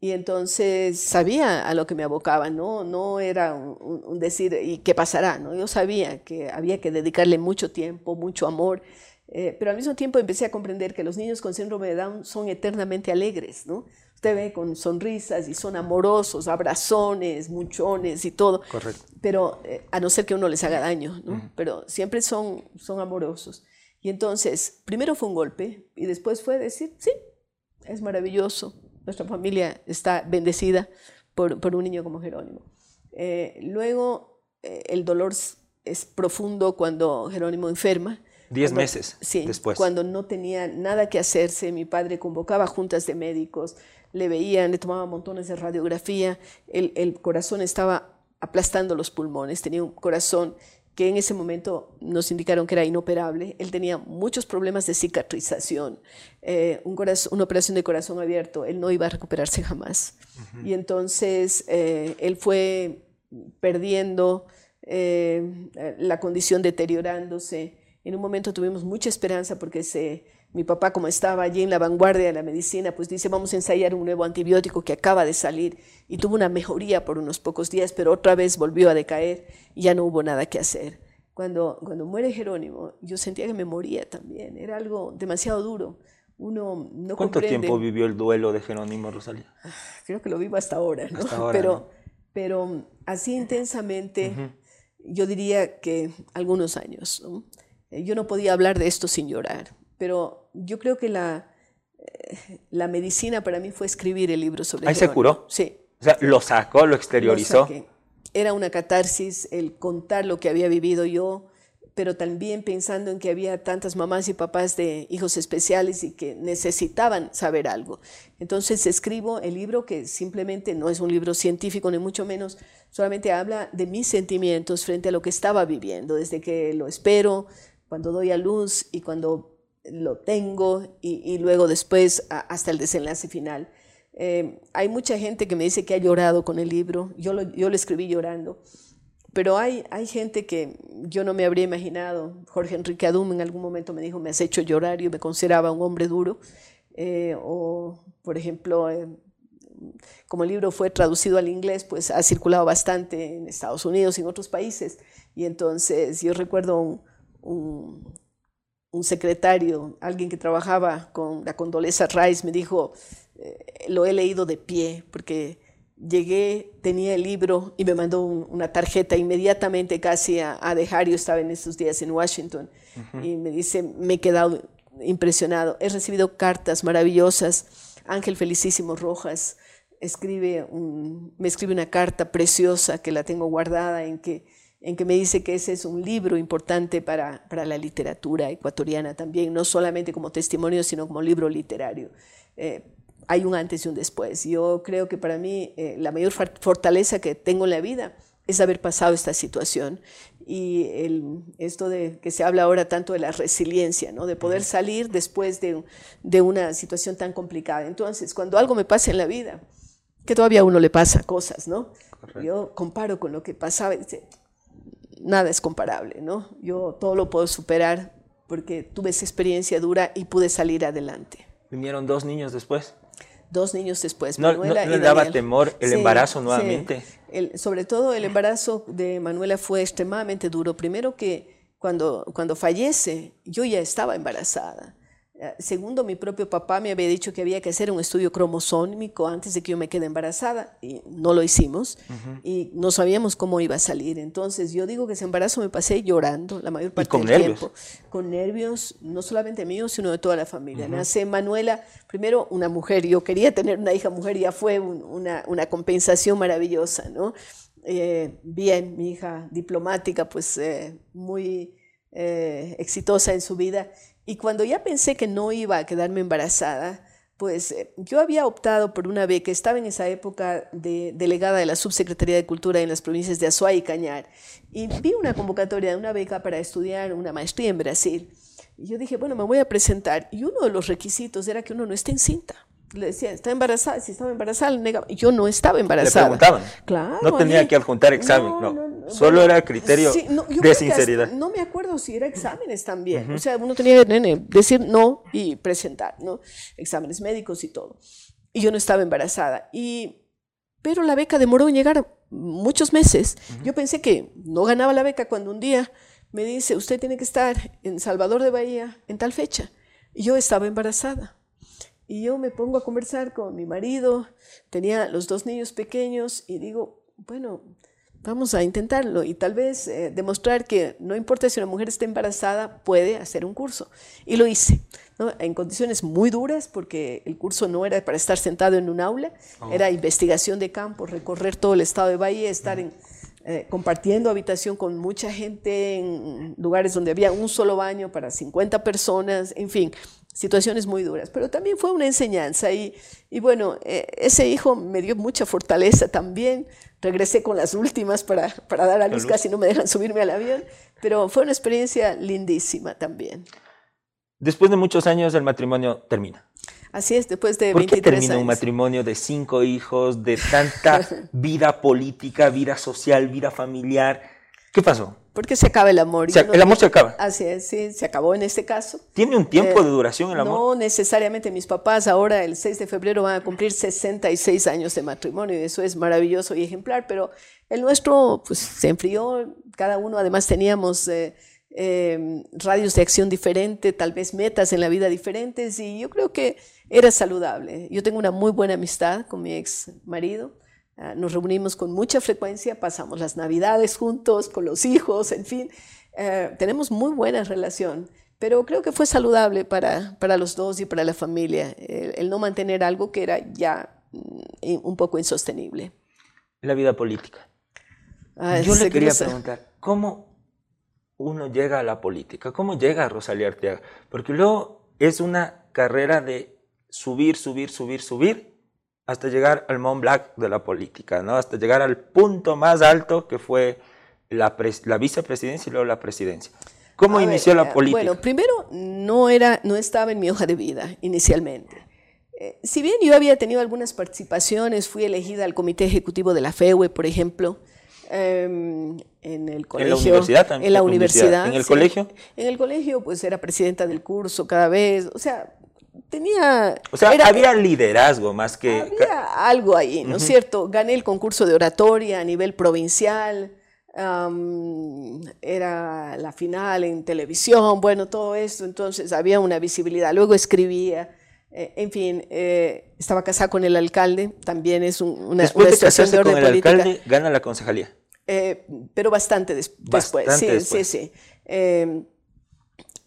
S2: Y entonces sabía a lo que me abocaba, no, no era un, decir, ¿y qué pasará? ¿no? Yo sabía que había que dedicarle mucho tiempo, mucho amor, eh, pero al mismo tiempo empecé a comprender que los niños con síndrome de Down son eternamente alegres, ¿no? Usted ve con sonrisas y son amorosos, abrazones, muchones y todo,
S1: Correcto.
S2: pero eh, a no ser que uno les haga daño, ¿no? Pero siempre son, son amorosos. Y entonces, primero fue un golpe y después fue decir, sí, es maravilloso, nuestra familia está bendecida por, por un niño como Jerónimo. Eh, luego, eh, el dolor es profundo cuando Jerónimo enferma.
S1: Diez
S2: Cuando-
S1: meses
S2: sí,
S1: después.
S2: Cuando no tenía nada que hacerse, mi padre convocaba juntas de médicos, le veían, le tomaban montones de radiografía, el, el corazón estaba aplastando los pulmones, tenía un corazón que en ese momento nos indicaron que era inoperable. Él tenía muchos problemas de cicatrización, eh, un corazón- una operación de corazón abierto, él no iba a recuperarse jamás. Y entonces eh, él fue perdiendo eh, la condición, deteriorándose. En un momento tuvimos mucha esperanza porque se, mi papá, como estaba allí en la vanguardia de la medicina, pues dice, vamos a ensayar un nuevo antibiótico que acaba de salir y tuvo una mejoría por unos pocos días, pero otra vez volvió a decaer y ya no hubo nada que hacer. Cuando, cuando muere Jerónimo, yo sentía que me moría también, era algo demasiado duro. Uno no
S1: ¿Cuánto
S2: comprende.
S1: tiempo vivió el duelo de Jerónimo Rosalía?
S2: Creo que lo vivo hasta ahora, ¿no?
S1: Hasta ahora,
S2: pero,
S1: ¿no?
S2: pero así intensamente, yo diría que algunos años. ¿no? Eh, Yo no podía hablar de esto sin llorar, pero yo creo que la, eh, la medicina para mí fue escribir el libro sobre
S1: ¿Ahí se curó?
S2: Sí.
S1: O sea, lo sacó, lo
S2: lo
S1: exteriorizó.
S2: saqué. Era una catarsis el contar lo que había vivido yo, pero también pensando en que había tantas mamás y papás de hijos especiales y que necesitaban saber algo. Entonces escribo el libro que simplemente no es un libro científico ni mucho menos, solamente habla de mis sentimientos frente a lo que estaba viviendo, desde que lo espero, cuando doy a luz y cuando lo tengo y, y luego después a- hasta el desenlace final. Eh, hay mucha gente que me dice que ha llorado con el libro, yo lo, yo lo escribí llorando, pero hay, hay gente que yo no me habría imaginado. Jorge Enrique Adum en algún momento me dijo, me has hecho llorar, yo me consideraba un hombre duro. Eh, o, por ejemplo, eh, como el libro fue traducido al inglés, pues ha circulado bastante en Estados Unidos y en otros países. Y entonces yo recuerdo un, un, un secretario, alguien que trabajaba con la Condoleza Rice, me dijo, eh, lo he leído de pie, porque llegué, tenía el libro y me mandó una tarjeta inmediatamente casi a, dejar. Yo estaba en estos días en Washington y me dice, me he quedado impresionado. He recibido cartas maravillosas. Ángel Felicísimo Rojas escribe me escribe una carta preciosa que la tengo guardada en que, en que me dice que ese es un libro importante para, para la literatura ecuatoriana también, no solamente como testimonio, sino como libro literario. Eh, hay un antes y un después. Yo creo que para mí eh, la mayor fortaleza que tengo en la vida es haber pasado esta situación y el, esto de que se habla ahora tanto de la resiliencia, ¿no? de poder salir después de, de, una situación tan complicada. Entonces, cuando algo me pasa en la vida, que todavía a uno le pasa cosas, ¿no? Yo comparo con lo que pasaba nada es comparable, ¿no? Yo todo lo puedo superar porque tuve esa experiencia dura y pude salir adelante.
S1: ¿Vinieron dos niños después?
S2: Dos niños después.
S1: ¿No, Manuela le daba temor el embarazo nuevamente?
S2: sobre todo el embarazo de Manuela fue extremadamente duro. Primero que cuando, cuando fallece, yo ya estaba embarazada. Eh, segundo, mi propio papá me había dicho que había que hacer un estudio cromosómico antes de que yo me quede embarazada y no lo hicimos y no sabíamos cómo iba a salir. Entonces yo digo que ese embarazo me pasé llorando la mayor parte del
S1: nervios?
S2: tiempo. Con nervios, no solamente míos, sino de toda la familia. Nace Manuela, primero una mujer, yo quería tener una hija mujer y ya fue una, una, compensación maravillosa, ¿no? Eh, bien, mi hija diplomática, pues eh, muy exitosa en su vida y cuando ya pensé que no iba a quedarme embarazada, pues eh, yo había optado por una beca, estaba en esa época de delegada de la Subsecretaría de Cultura en las provincias de Azuay y Cañar, y vi una convocatoria de una beca para estudiar una maestría en Brasil. Y yo dije, bueno, me voy a presentar, y uno de los requisitos era que uno no esté en cinta le decía, ¿está embarazada? Si estaba embarazada, negaba. Yo no estaba embarazada.
S1: Le preguntaban.
S2: Claro.
S1: No tenía que adjuntar examen, no. Solo era criterio de sinceridad.
S2: no me acuerdo si era exámenes también. O sea, uno tenía que decir no y presentar, ¿no? Exámenes médicos y todo. Y yo no estaba embarazada. Y, pero la beca demoró en llegar muchos meses. Yo pensé que no ganaba la beca cuando un día me dice, usted tiene que estar en Salvador de Bahía en tal fecha. Y yo estaba embarazada. Y yo me pongo a conversar con mi marido, tenía los dos niños pequeños y digo, bueno, vamos a intentarlo y tal vez eh, demostrar que no importa si una mujer está embarazada, puede hacer un curso. Y lo hice, en condiciones muy duras porque el curso no era para estar sentado en un aula, oh. era investigación de campo, recorrer todo el estado de Bahía, estar en, eh, compartiendo habitación con mucha gente en lugares donde había un solo baño para 50 personas, en fin, situaciones muy duras, pero también fue una enseñanza y, y bueno, eh, ese hijo me dio mucha fortaleza también. Regresé con las últimas para, para dar a luz, casi no me dejan subirme al avión, pero fue una experiencia lindísima también.
S1: Después de muchos años el matrimonio termina.
S2: Así es, después de
S1: ¿Por
S2: 23
S1: qué termina
S2: años.
S1: un matrimonio de cinco hijos, de tanta vida política, vida social, vida familiar? ¿Qué pasó?
S2: Porque se acaba el amor.
S1: el amor se acaba.
S2: Así es, sí, se acabó en este caso.
S1: ¿Tiene un tiempo de duración el amor?
S2: No necesariamente. Mis papás ahora, el 6 de febrero, van a cumplir 66 años de matrimonio y eso es maravilloso y ejemplar, pero el nuestro pues, se enfrió. Cada uno, además, teníamos eh, em, radios de acción diferente, tal vez metas en la vida diferentes y yo creo que era saludable. Yo tengo una muy buena amistad con mi ex marido Ah, nos reunimos con mucha frecuencia, pasamos las navidades juntos, con los hijos, en fin. Eh, tenemos muy buena relación, pero creo que fue saludable para, para los dos y para la familia el, no mantener algo que era ya mm, un poco insostenible.
S1: La vida política. Ah, Yo le quería preguntar, ¿cómo uno llega a la política? ¿Cómo llega Rosalía Arteaga? Porque luego es una carrera de subir, subir, subir, subir hasta llegar al Mont Blanc de la política, ¿no? hasta llegar al punto más alto que fue la, la vicepresidencia y luego la presidencia. ¿Cómo inició la eh, política?
S2: Bueno, primero no, era, no estaba en mi hoja de vida inicialmente. Eh, si bien yo había tenido algunas participaciones, fui elegida al comité ejecutivo de la FEUE, por ejemplo, em, en el colegio.
S1: ¿En la universidad también?
S2: En la universidad.
S1: ¿En el colegio?
S2: En el colegio, pues era presidenta del curso cada vez, o sea, tenía...
S1: O sea, había liderazgo más que...
S2: Había algo ahí, ¿no es cierto? Gané el concurso de oratoria a nivel provincial, era la final en televisión, bueno, todo esto, entonces había una visibilidad. Luego escribía, Eh, en fin, eh, estaba casada con el alcalde, también es un, una,
S1: Después
S2: una
S1: de casarse
S2: de orden
S1: con el
S2: política.
S1: alcalde, gana la concejalía.
S2: Eh, pero bastante, des- después. Sí,
S1: después.
S2: sí, sí. Eh,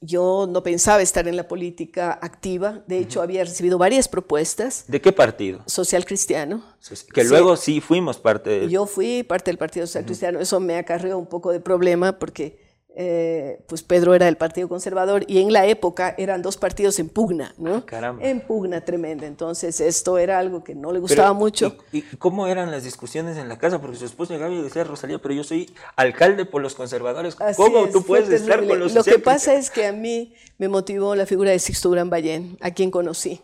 S2: yo no pensaba estar en la política activa. De hecho, había recibido varias propuestas.
S1: ¿De qué partido?
S2: Social cristiano.
S1: Que luego sí fuimos parte de...
S2: Yo fui parte del Partido Social Cristiano. Eso me acarreó un poco de problema porque eh, pues Pedro era del Partido Conservador y en la época eran dos partidos en pugna, ¿no?
S1: caramba.
S2: En pugna tremenda. Entonces esto era algo que no le gustaba
S1: Pero,
S2: mucho.
S1: ¿y, y cómo eran las discusiones en la casa? Porque su esposo llegaba y decía, Rosalía, pero yo soy alcalde por los conservadores.
S2: Así
S1: ¿Cómo
S2: es,
S1: tú puedes estar
S2: terrible.
S1: con los
S2: Lo que pasa es que a mí me motivó la figura de Sixto Durán Ballén, a quien conocí.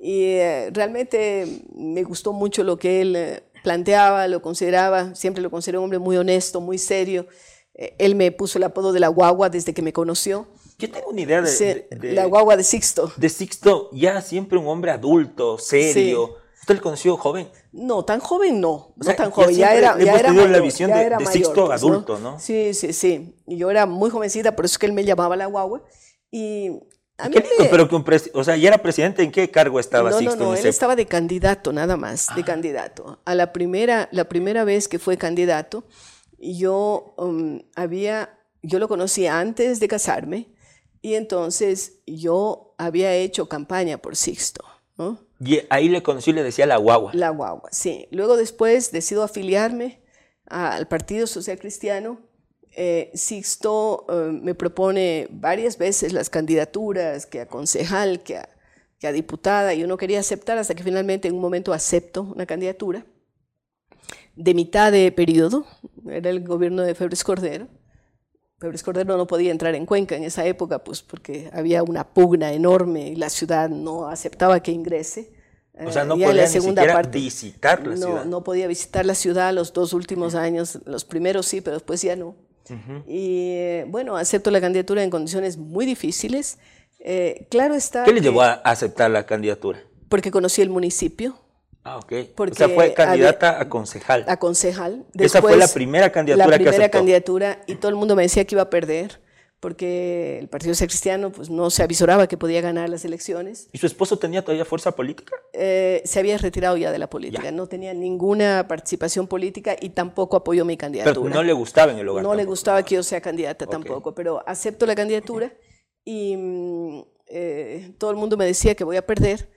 S2: Y eh, realmente me gustó mucho lo que él eh, planteaba, lo consideraba, siempre lo consideré un hombre muy honesto, muy serio. Eh, él me puso el apodo de la guagua desde que me conoció.
S1: Yo tengo una idea de,
S2: Sí,
S1: de- de-
S2: la guagua de Sixto.
S1: de Sixto, ya siempre un hombre adulto, serio. ¿Usted le conoció joven?
S2: No, tan joven no, no
S1: sea,
S2: tan
S1: ya
S2: joven, ya,
S1: siempre
S2: era, ya era
S1: tenido la
S2: mayor,
S1: visión
S2: ya
S1: de-
S2: era
S1: de
S2: mayor,
S1: Sixto
S2: pues,
S1: adulto, ¿no?
S2: Sí, sí, sí. Y yo era muy jovencita, por eso es que él me llamaba la guagua. Y a mí
S1: ¿Qué lindo,
S2: me-
S1: pero que un presi- o sea, ¿ya era presidente? ¿En qué cargo estaba
S2: no,
S1: Sixto?
S2: no, no, él
S1: ese-
S2: estaba de candidato nada más, de candidato. A la primera, la primera vez que fue candidato, yo um, había, yo lo conocí antes de casarme y entonces yo había hecho campaña por Sixto, ¿no?
S1: Y ahí le conocí y le decía la guagua.
S2: La guagua, sí. Luego después decido afiliarme al Partido Social Cristiano. Eh, Sixto eh, me propone varias veces las candidaturas, que a concejal, que a, que a diputada. Yo no quería aceptar hasta que finalmente en un momento acepto una candidatura de mitad de periodo. Era el gobierno de Febres Cordero. Febres Cordero no podía entrar en Cuenca en esa época, pues porque había una pugna enorme y la ciudad no aceptaba que ingrese.
S1: o sea, no
S2: Eh, en
S1: podía
S2: la
S1: ni
S2: segunda
S1: siquiera
S2: parte.
S1: visitar la
S2: no,
S1: ciudad.
S2: no podía visitar la ciudad los dos últimos años, los primeros sí, pero después ya no. Y eh, bueno, acepto la candidatura en condiciones muy difíciles. Eh, claro está.
S1: ¿Qué le llevó a aceptar la candidatura?
S2: Porque conocí el municipio,
S1: Ah, ok.
S2: Porque
S1: o sea, fue candidata a concejal.
S2: a concejal.
S1: Esa fue la primera candidatura
S2: la
S1: que
S2: primera
S1: aceptó.
S2: candidatura y todo el mundo me decía que iba a perder porque el Partido Social Cristiano pues, no se avisoraba que podía ganar las elecciones.
S1: ¿Y su esposo tenía todavía fuerza política?
S2: Eh, se había retirado ya de la política, no tenía ninguna participación política y tampoco apoyó mi candidatura.
S1: Pero no le gustaba en el hogar.
S2: No le gustaba que yo sea candidata tampoco, pero acepto la candidatura y mm, eh, todo el mundo me decía que voy a perder.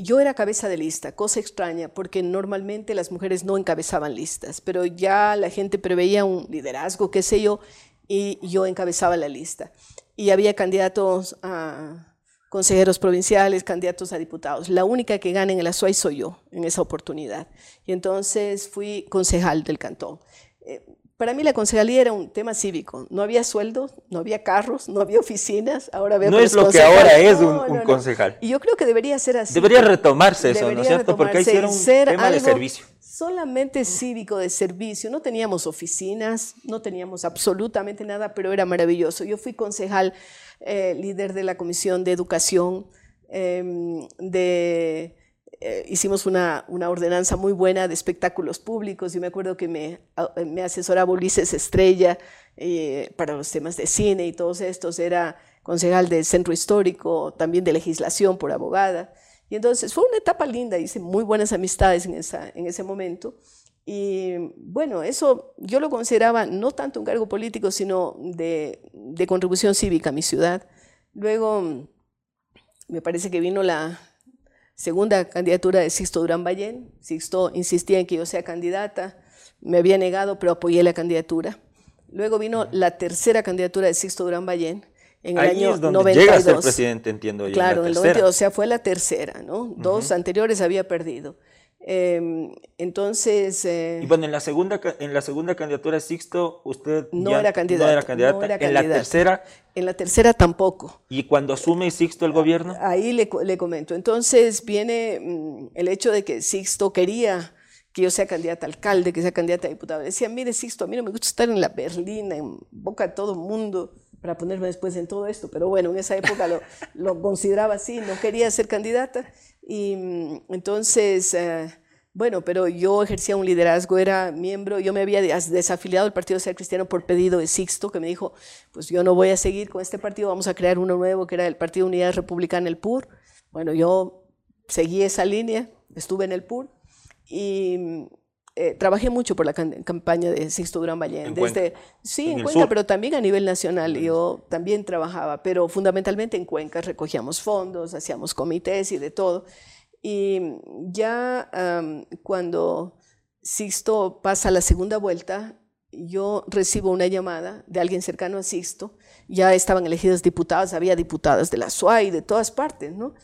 S2: Yo era cabeza de lista, cosa extraña, porque normalmente las mujeres no encabezaban listas, pero ya la gente preveía un liderazgo, qué sé yo, y yo encabezaba la lista. Y había candidatos a consejeros provinciales, candidatos a diputados. La única que gana en el Azuay soy yo en esa oportunidad. Y entonces fui concejal del cantón. Eh, para mí la concejalía era un tema cívico. No había sueldos, no había carros, no había oficinas. Ahora veo
S1: No es lo que ahora es un-
S2: No, no,
S1: concejal.
S2: Y yo creo que debería ser así.
S1: Debería retomarse eso, ¿no es cierto? Porque ahí era un tema de servicio.
S2: Solamente cívico de servicio. No teníamos oficinas, no teníamos absolutamente nada, pero era maravilloso. Yo fui concejal, eh, líder de la Comisión de Educación, em, de, eh, hicimos una, una ordenanza muy buena de espectáculos públicos. Yo me acuerdo que me, me asesoraba Ulises Estrella eh, para los temas de cine y todos estos. Era concejal del Centro Histórico, también de legislación por abogada. Y entonces fue una etapa linda, hice muy buenas amistades en, esa, en ese momento. Y bueno, eso yo lo consideraba no tanto un cargo político, sino de, de contribución cívica a mi ciudad. Luego me parece que vino la segunda candidatura de Sixto Durán Ballén. Sixto insistía en que yo sea candidata, me había negado, pero apoyé la candidatura. Luego vino la tercera candidatura de Sixto Durán Ballén en el
S1: Ahí
S2: año
S1: es donde
S2: 92.
S1: llega a ser presidente, entiendo yo.
S2: Claro,
S1: en
S2: el
S1: tercera.
S2: 92, o sea, fue la tercera, ¿no? Dos anteriores había perdido. Eh, entonces, eh,
S1: Y bueno, en la segunda, en la segunda candidatura de Sixto, usted
S2: no,
S1: ya
S2: era candidata,
S1: no era candidata.
S2: no era
S1: En la
S2: candidata.
S1: tercera,
S2: en la tercera tampoco.
S1: y cuando asume Sixto el gobierno,
S2: Ahí le, le comento. Entonces viene mm, el hecho de que Sixto quería que yo sea candidata a alcalde, que sea candidata a diputado. Decía, mire Sixto, a mí no me gusta estar en la berlina, en boca de todo el mundo, para ponerme después en todo esto. Pero bueno, en esa época lo, lo consideraba así, no quería ser candidata. Y mm, entonces, eh, bueno, pero yo ejercía un liderazgo, era miembro, yo me había des- desafiliado del Partido Social Cristiano por pedido de Sixto, que me dijo, pues yo no voy a seguir con este partido, vamos a crear uno nuevo, que era el Partido Unidad Republicana, el PUR. Bueno, yo seguí esa línea, estuve en el PUR y eh, trabajé mucho por la campaña de Sixto Durán Ballén. desde, sí, en, Cuenca, pero también a nivel nacional. Yo también trabajaba, pero fundamentalmente en Cuenca recogíamos fondos, hacíamos comités y de todo. Y ya cuando Sixto pasa la segunda vuelta, yo recibo una llamada de alguien cercano a Sixto. Ya estaban elegidos diputados, había diputadas de la SUAI, de todas partes, ¿no?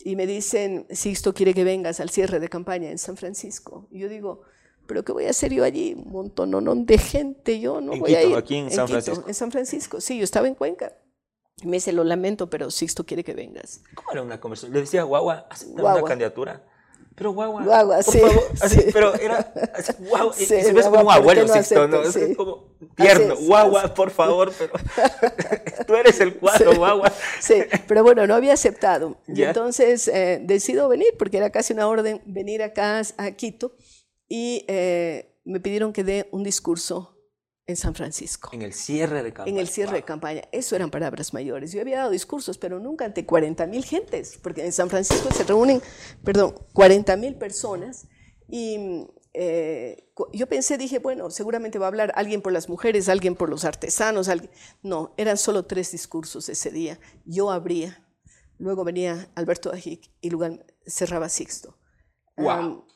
S2: Y me dicen, Sixto quiere que vengas al cierre de campaña en San Francisco. Y yo digo, pero ¿qué voy a hacer yo allí? Un montón de gente, yo no voy a ir.
S1: Aquí en, San Francisco.
S2: En San Francisco, sí, yo estaba en Cuenca. Y me dice, lo lamento, pero Sixto quiere que vengas.
S1: ¿Cómo era una conversación? Le decía, guagua, acepta una candidatura. Pero guagua,
S2: guagua
S1: por
S2: sí,
S1: favor. Así, Pero era así, guagua. Sí, y se ve como un abuelo, Sixto, ¿no? Es como tierno. guagua, por favor, pero tú eres el cuadro, guagua.
S2: Sí, pero bueno, no había aceptado. Y entonces eh, decido venir, porque era casi una orden venir acá a Quito. Y eh, me pidieron que dé un discurso en San Francisco.
S1: En el cierre de campaña.
S2: En el cierre de campaña. Eso eran palabras mayores. Yo había dado discursos, pero nunca ante 40 mil gentes, porque en San Francisco se reúnen, perdón, 40 mil personas. Y eh, yo pensé, dije, bueno, seguramente va a hablar alguien por las mujeres, alguien por los artesanos. Alguien... No, eran solo tres discursos ese día. Yo abría, luego venía Alberto Ajic y luego cerraba Sixto.
S1: Wow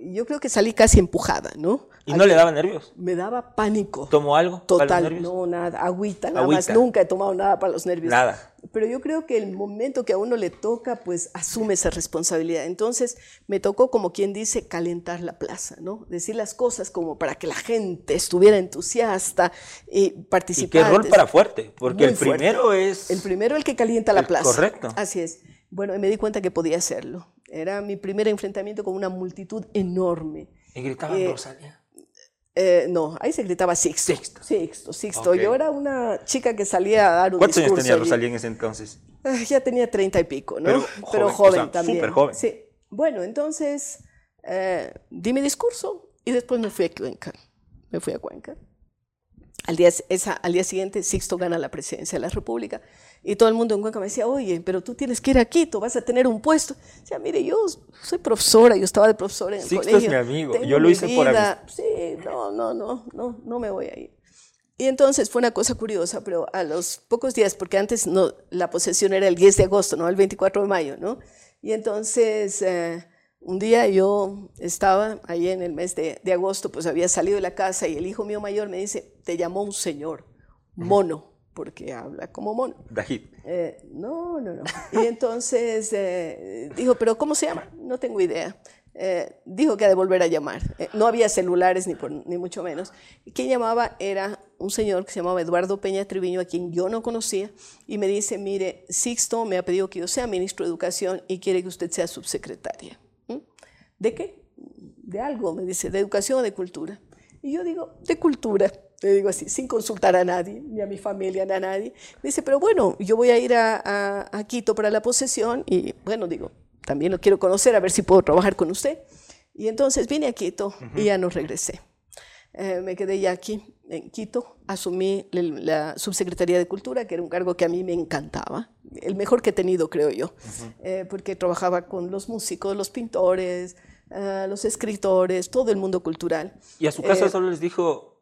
S2: yo creo que salí casi empujada, ¿no?
S1: ¿Y no le daba nervios?
S2: Me daba pánico.
S1: ¿Tomó algo?
S2: Total, no, nada, agüita, nada más. Nunca he tomado nada para los nervios.
S1: Nada.
S2: Pero yo creo que el momento que a uno le toca, pues asume esa responsabilidad. Entonces me tocó, como quien dice, calentar la plaza, ¿no? Decir las cosas como para que la gente estuviera entusiasta y participar.
S1: ¿Y qué rol para fuerte? Porque el primero es...
S2: El primero el que calienta la plaza.
S1: Correcto.
S2: Así es. Bueno, me di cuenta que podía hacerlo. Era mi primer enfrentamiento con una multitud enorme.
S1: ¿Y gritaban eh, Rosalía?
S2: Eh, no, ahí se gritaba Sixto.
S1: Sixto.
S2: Sixto, Sixto. Yo era una chica que salía a dar un
S1: ¿Cuántos
S2: años
S1: tenía Rosalía en ese entonces?
S2: Ah, ya tenía treinta y pico, ¿no? Pero joven, también.
S1: Súper joven.
S2: Sí. Bueno, entonces eh, di mi discurso y después me fui a Cuenca. Me fui a Cuenca. Al día, esa, al día siguiente, Sixto gana la presidencia de la República y todo el mundo en Cuenca me decía, oye, pero tú tienes que ir a Quito, vas a tener un puesto. O sea, mire, yo soy profesora, yo estaba de profesora en el
S1: Sixto
S2: colegio.
S1: es mi amigo, yo lo hice por amistad.
S2: Sí, no, no, no, no, no me voy a ir. Y entonces fue una cosa curiosa, pero a los pocos días, porque antes no, la posesión era el 10 de agosto, no el 24 de mayo, ¿no? Y entonces... Eh, un día yo estaba ahí en el mes de, agosto, pues había salido de la casa y el hijo mío mayor me dice, te llamó un señor, mono, porque habla como mono.
S1: Dajit.
S2: Eh, no, no, no. Y entonces eh, dijo, pero ¿cómo se llama? No tengo idea. Eh, dijo que ha de volver a llamar. no había celulares ni, ni mucho menos. Quien llamaba era un señor que se llamaba Eduardo Peña Triviño, a quien yo no conocía, y me dice, mire, Sixto me ha pedido que yo sea ministro de Educación y quiere que usted sea subsecretaria. ¿De qué? De algo, me dice, de educación o de cultura. Y yo digo, de cultura, le digo así, sin consultar a nadie, ni a mi familia, ni a nadie. Me dice, pero bueno, yo voy a ir a, Quito para la posesión y bueno, digo, también lo quiero conocer, a ver si puedo trabajar con usted. Y entonces vine a Quito y ya no regresé. Eh, me quedé ya aquí, en Quito, asumí la subsecretaría de Cultura, que era un cargo que a mí me encantaba, el mejor que he tenido, creo yo, eh, porque trabajaba con los músicos, los pintores, uh, los escritores, todo el mundo cultural.
S1: ¿Y a su casa eh, solo les dijo,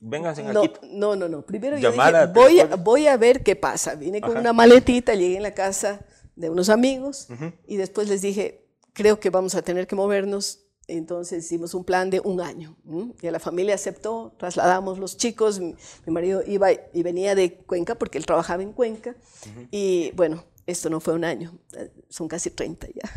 S1: vénganse
S2: no,
S1: aquí?
S2: No, no, no. Primero yo dije, voy, a, voy a ver qué pasa. Vine con una maletita, llegué en la casa de unos amigos y después les dije, creo que vamos a tener que movernos. Entonces hicimos un plan de un año y la familia aceptó, trasladamos los chicos, mi, marido iba y venía de Cuenca porque él trabajaba en Cuenca y bueno, esto no fue un año, eh, son casi 30 ya.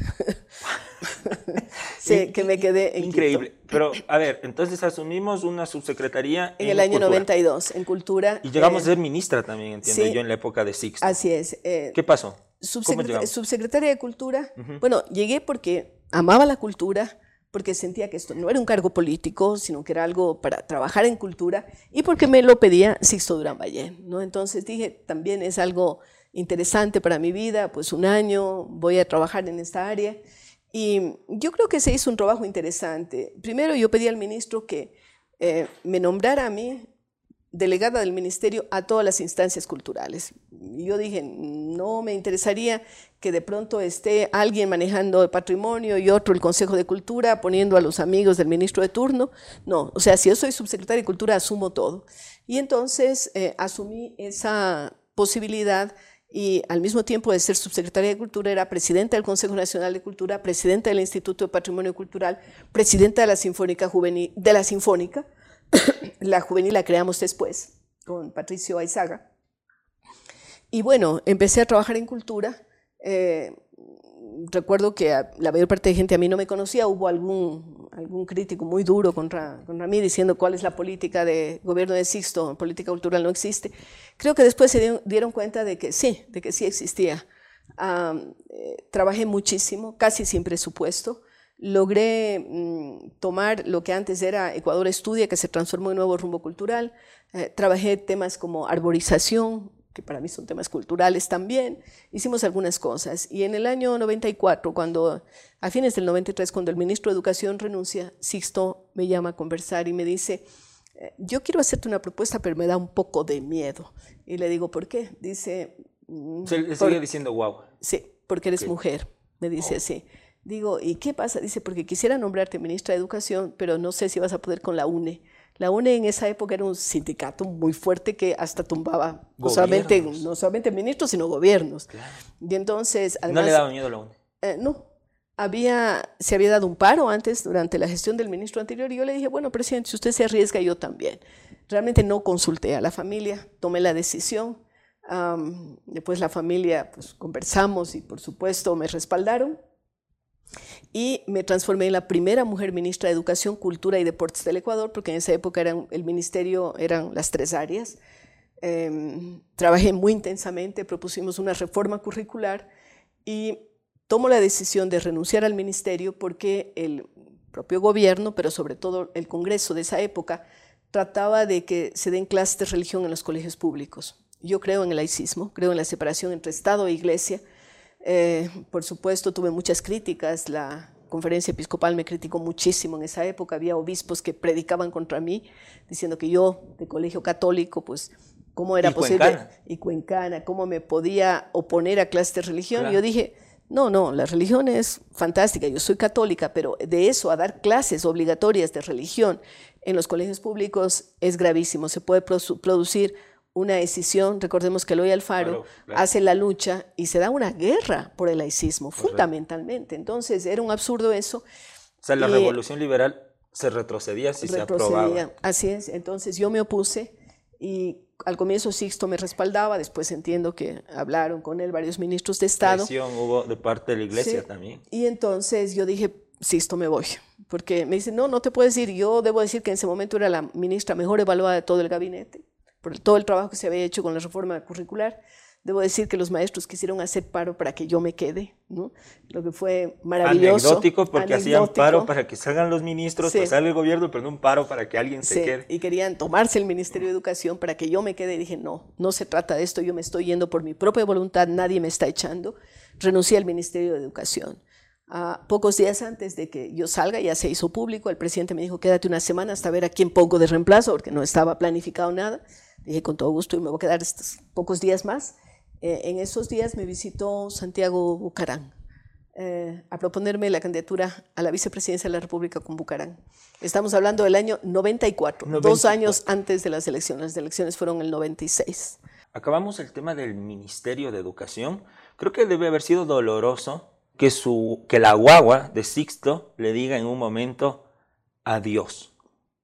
S2: sí, que me quedé
S1: Increíble. Pero, a ver, entonces asumimos una subsecretaría
S2: en, en el año 92, en Cultura.
S1: Y llegamos a ser ministra también, entiendo yo, en la época de Sixto.
S2: Así es.
S1: Eh, ¿Qué pasó?
S2: subsecretaria de Cultura. Bueno, llegué porque amaba la cultura, porque sentía que esto no era un cargo político, sino que era algo para trabajar en cultura, y porque me lo pedía Sixto Durán Valle. ¿no? Entonces dije, también es algo interesante para mi vida, pues un año voy a trabajar en esta área. Y yo creo que se hizo un trabajo interesante. Primero yo pedí al ministro que eh, me nombrara a mí delegada del ministerio a todas las instancias culturales. Yo dije, no me interesaría que de pronto esté alguien manejando el patrimonio y otro el Consejo de Cultura, poniendo a los amigos del ministro de turno. No, o sea, si yo soy subsecretaria de Cultura, asumo todo. Y entonces eh, asumí esa posibilidad y al mismo tiempo de ser subsecretaria de Cultura era presidenta del Consejo Nacional de Cultura, presidenta del Instituto de Patrimonio Cultural, presidenta de la Sinfónica Juvenil, de la Sinfónica, la juvenil la creamos después con Patricio Aizaga. Y bueno, empecé a trabajar en cultura. Eh, recuerdo que la mayor parte de gente a mí no me conocía, hubo algún, algún crítico muy duro contra, contra mí diciendo cuál es la política de gobierno de Sixto, política cultural no existe. Creo que después se dieron, cuenta de que sí, de que sí existía. Eh, trabajé muchísimo, casi sin presupuesto logré mm, tomar lo que antes era Ecuador Estudia, que se transformó en Nuevo Rumbo Cultural. Eh, trabajé temas como arborización, que para mí son temas culturales también. Hicimos algunas cosas. Y en el año 94, cuando, a fines del 93, cuando el ministro de Educación renuncia, Sixto me llama a conversar y me dice, eh, yo quiero hacerte una propuesta, pero me da un poco de miedo. Y le digo, ¿por qué? Dice...
S1: Mm, Se sigue diciendo guau.
S2: Sí, porque eres mujer, me dice oh. así. Digo, ¿y qué pasa? Dice, porque quisiera nombrarte ministra de Educación, pero no sé si vas a poder con la UNE. La UNE en esa época era un sindicato muy fuerte que hasta tumbaba no solamente, no solamente ministros, sino gobiernos. Y entonces,
S1: ¿No le daba miedo a la UNE?
S2: Eh, no. Había, se había dado un paro antes, durante la gestión del ministro anterior, y yo le dije, bueno, presidente, si usted se arriesga, yo también. Realmente no consulté a la familia, tomé la decisión. después la familia, pues conversamos y por supuesto me respaldaron y me transformé en la primera mujer ministra de Educación, Cultura y Deportes del Ecuador, porque en esa época el ministerio eran las tres áreas. Em, trabajé muy intensamente, propusimos una reforma curricular y tomo la decisión de renunciar al ministerio porque el propio gobierno, pero sobre todo el Congreso de esa época, trataba de que se den clases de religión en los colegios públicos. Yo creo en el laicismo, creo en la separación entre Estado e Iglesia, eh, por supuesto, tuve muchas críticas. La conferencia episcopal me criticó muchísimo en esa época. Había obispos que predicaban contra mí, diciendo que yo, de colegio católico, pues, ¿cómo era posible? Y cuencana, ¿cómo me podía oponer a clases de religión? Y yo dije, no, no, la religión es fantástica, yo soy católica, pero de eso a dar clases obligatorias de religión en los colegios públicos es gravísimo. Se puede producir una decisión, recordemos que Eloy Alfaro hace la lucha y se da una guerra por el laicismo, fundamentalmente. Entonces era un absurdo eso.
S1: O sea, la revolución liberal se retrocedía si se aprobaba.
S2: Así es, entonces yo me opuse y al comienzo Sixto me respaldaba, después entiendo que hablaron con él varios ministros de Estado.
S1: Presión hubo de parte de la iglesia también.
S2: Y entonces yo dije, Sixto, me voy. Porque me dice, no, no te puedes ir. Yo debo decir que en ese momento era la ministra mejor evaluada de todo el gabinete por todo el trabajo que se había hecho con la reforma curricular. Debo decir que los maestros quisieron hacer paro para que yo me quede, ¿no? lo que fue maravilloso.
S1: Anecdótico porque hacían paro para que salgan los ministros, sí. pasar el gobierno, pero no un paro para que alguien se quede.
S2: Y querían tomarse el Ministerio de Educación para que yo me quede. Y dije, no, no se trata de esto, yo me estoy yendo por mi propia voluntad, nadie me está echando. Renuncié al Ministerio de Educación. A pocos días antes de que yo salga, ya se hizo público, el presidente me dijo, quédate una semana hasta ver a quién pongo de reemplazo, porque no estaba planificado nada. Dije, con todo gusto, y me voy a quedar estos pocos días más. Eh, en esos días me visitó Santiago Bucarán eh, a proponerme la candidatura a la vicepresidencia de la República con Bucarán. Estamos hablando del año 94, dos años antes de las elecciones. Las elecciones fueron el 96.
S1: Acabamos el tema del Ministerio de Educación. Creo que debe haber sido doloroso que, su, que la guagua de Sixto le diga en un momento adiós.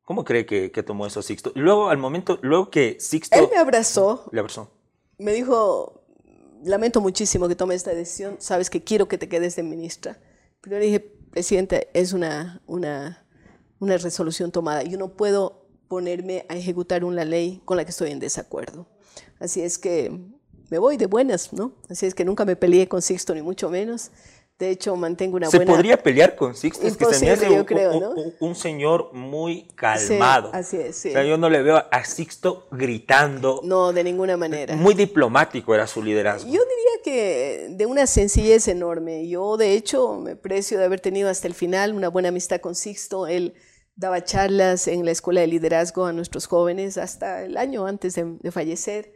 S1: ¿Cómo cree que, tomó eso Sixto? luego, al momento, luego que Sixto...
S2: Él me abrazó.
S1: Le abrazó.
S2: Me dijo, lamento muchísimo que tome esta decisión, sabes que quiero que te quedes de ministra. Pero yo le dije, presidente, es una, una, una resolución tomada. Yo no puedo ponerme a ejecutar una ley con la que estoy en desacuerdo. Así es que me voy de buenas, ¿no? Así es que nunca me peleé con Sixto, ni mucho menos. De hecho, mantengo una
S1: ¿Se
S2: buena...
S1: ¿Se podría pelear con Sixto?
S2: Es que se me hace
S1: un,
S2: creo, ¿no?
S1: un, señor muy calmado.
S2: Sí, así es, sí.
S1: O sea, yo no le veo a Sixto gritando.
S2: No, de ninguna manera.
S1: Muy diplomático era su liderazgo.
S2: Yo diría que de una sencillez enorme. Yo, de hecho, me precio de haber tenido hasta el final una buena amistad con Sixto. Él daba charlas en la escuela de liderazgo a nuestros jóvenes hasta el año antes de, fallecer.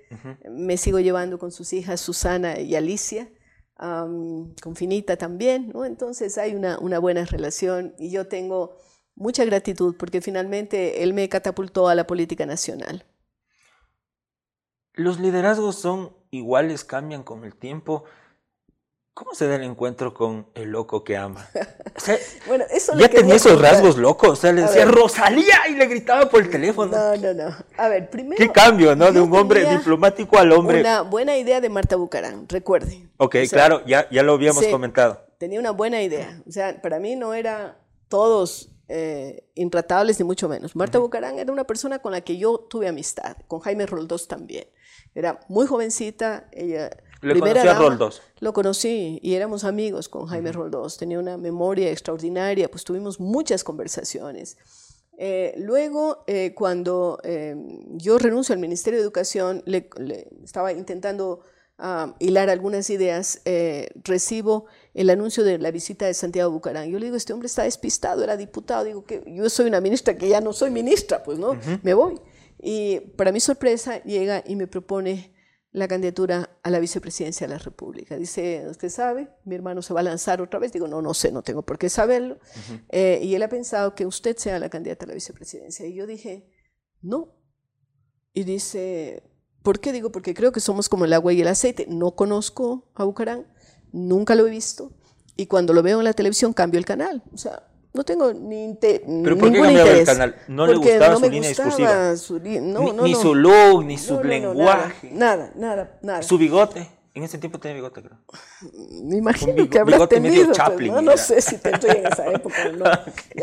S2: Me sigo llevando con sus hijas Susana y Alicia, con Finita también, ¿no? Entonces hay una, una buena relación y yo tengo mucha gratitud porque finalmente él me catapultó a la política nacional.
S1: ¿Los liderazgos son iguales, cambian con el tiempo? ¿Cómo se da el encuentro con el loco que ama? bueno, eso ya tenía esos rasgos locos. O sea, le decía Rosalía y le gritaba por el teléfono.
S2: No, no, no. A ver, primero.
S1: ¿Qué cambio, no? De un hombre diplomático al hombre.
S2: Una buena idea de Marta Bucarán, recuerde.
S1: Ok, claro, ya, ya lo habíamos comentado.
S2: Tenía una buena idea. O sea, para mí no era todos eh, intratables ni mucho menos. Marta Bucarán era una persona con la que yo tuve amistad, con Jaime Roldós también. Era muy jovencita, ella
S1: ¿Le conocí a Roldós?
S2: Lo conocí y éramos amigos con Jaime Roldós. Tenía una memoria extraordinaria, pues tuvimos muchas conversaciones. Eh, luego, eh, cuando eh, yo renuncio al Ministerio de Educación, le, estaba intentando ah, hilar algunas ideas, recibo el anuncio de la visita de Santiago Bucarán. Yo le digo, este hombre está despistado, era diputado, digo que yo soy una ministra que ya no soy ministra, pues no, me voy. Y para mi sorpresa llega y me propone la candidatura a la vicepresidencia de la República. Dice, usted sabe, mi hermano se va a lanzar otra vez. Digo, no, no sé, no tengo por qué saberlo. Eh, y él ha pensado que usted sea la candidata a la vicepresidencia. Y yo dije, no. Y dice, ¿por qué? Digo, porque creo que somos como el agua y el aceite. No conozco a Bucarán, nunca lo he visto. Y cuando lo veo en la televisión, cambio el canal. O sea, no tengo ni inter,
S1: ¿Pero por qué cambiaba el canal? ¿No le gustaba su línea discursiva? ni, su look, ni su lenguaje.
S2: Nada, nada, nada.
S1: Su bigote. En ese tiempo tenía bigote, creo.
S2: Me imagino que habrá tenido. no, no sé si tendría en esa época o no.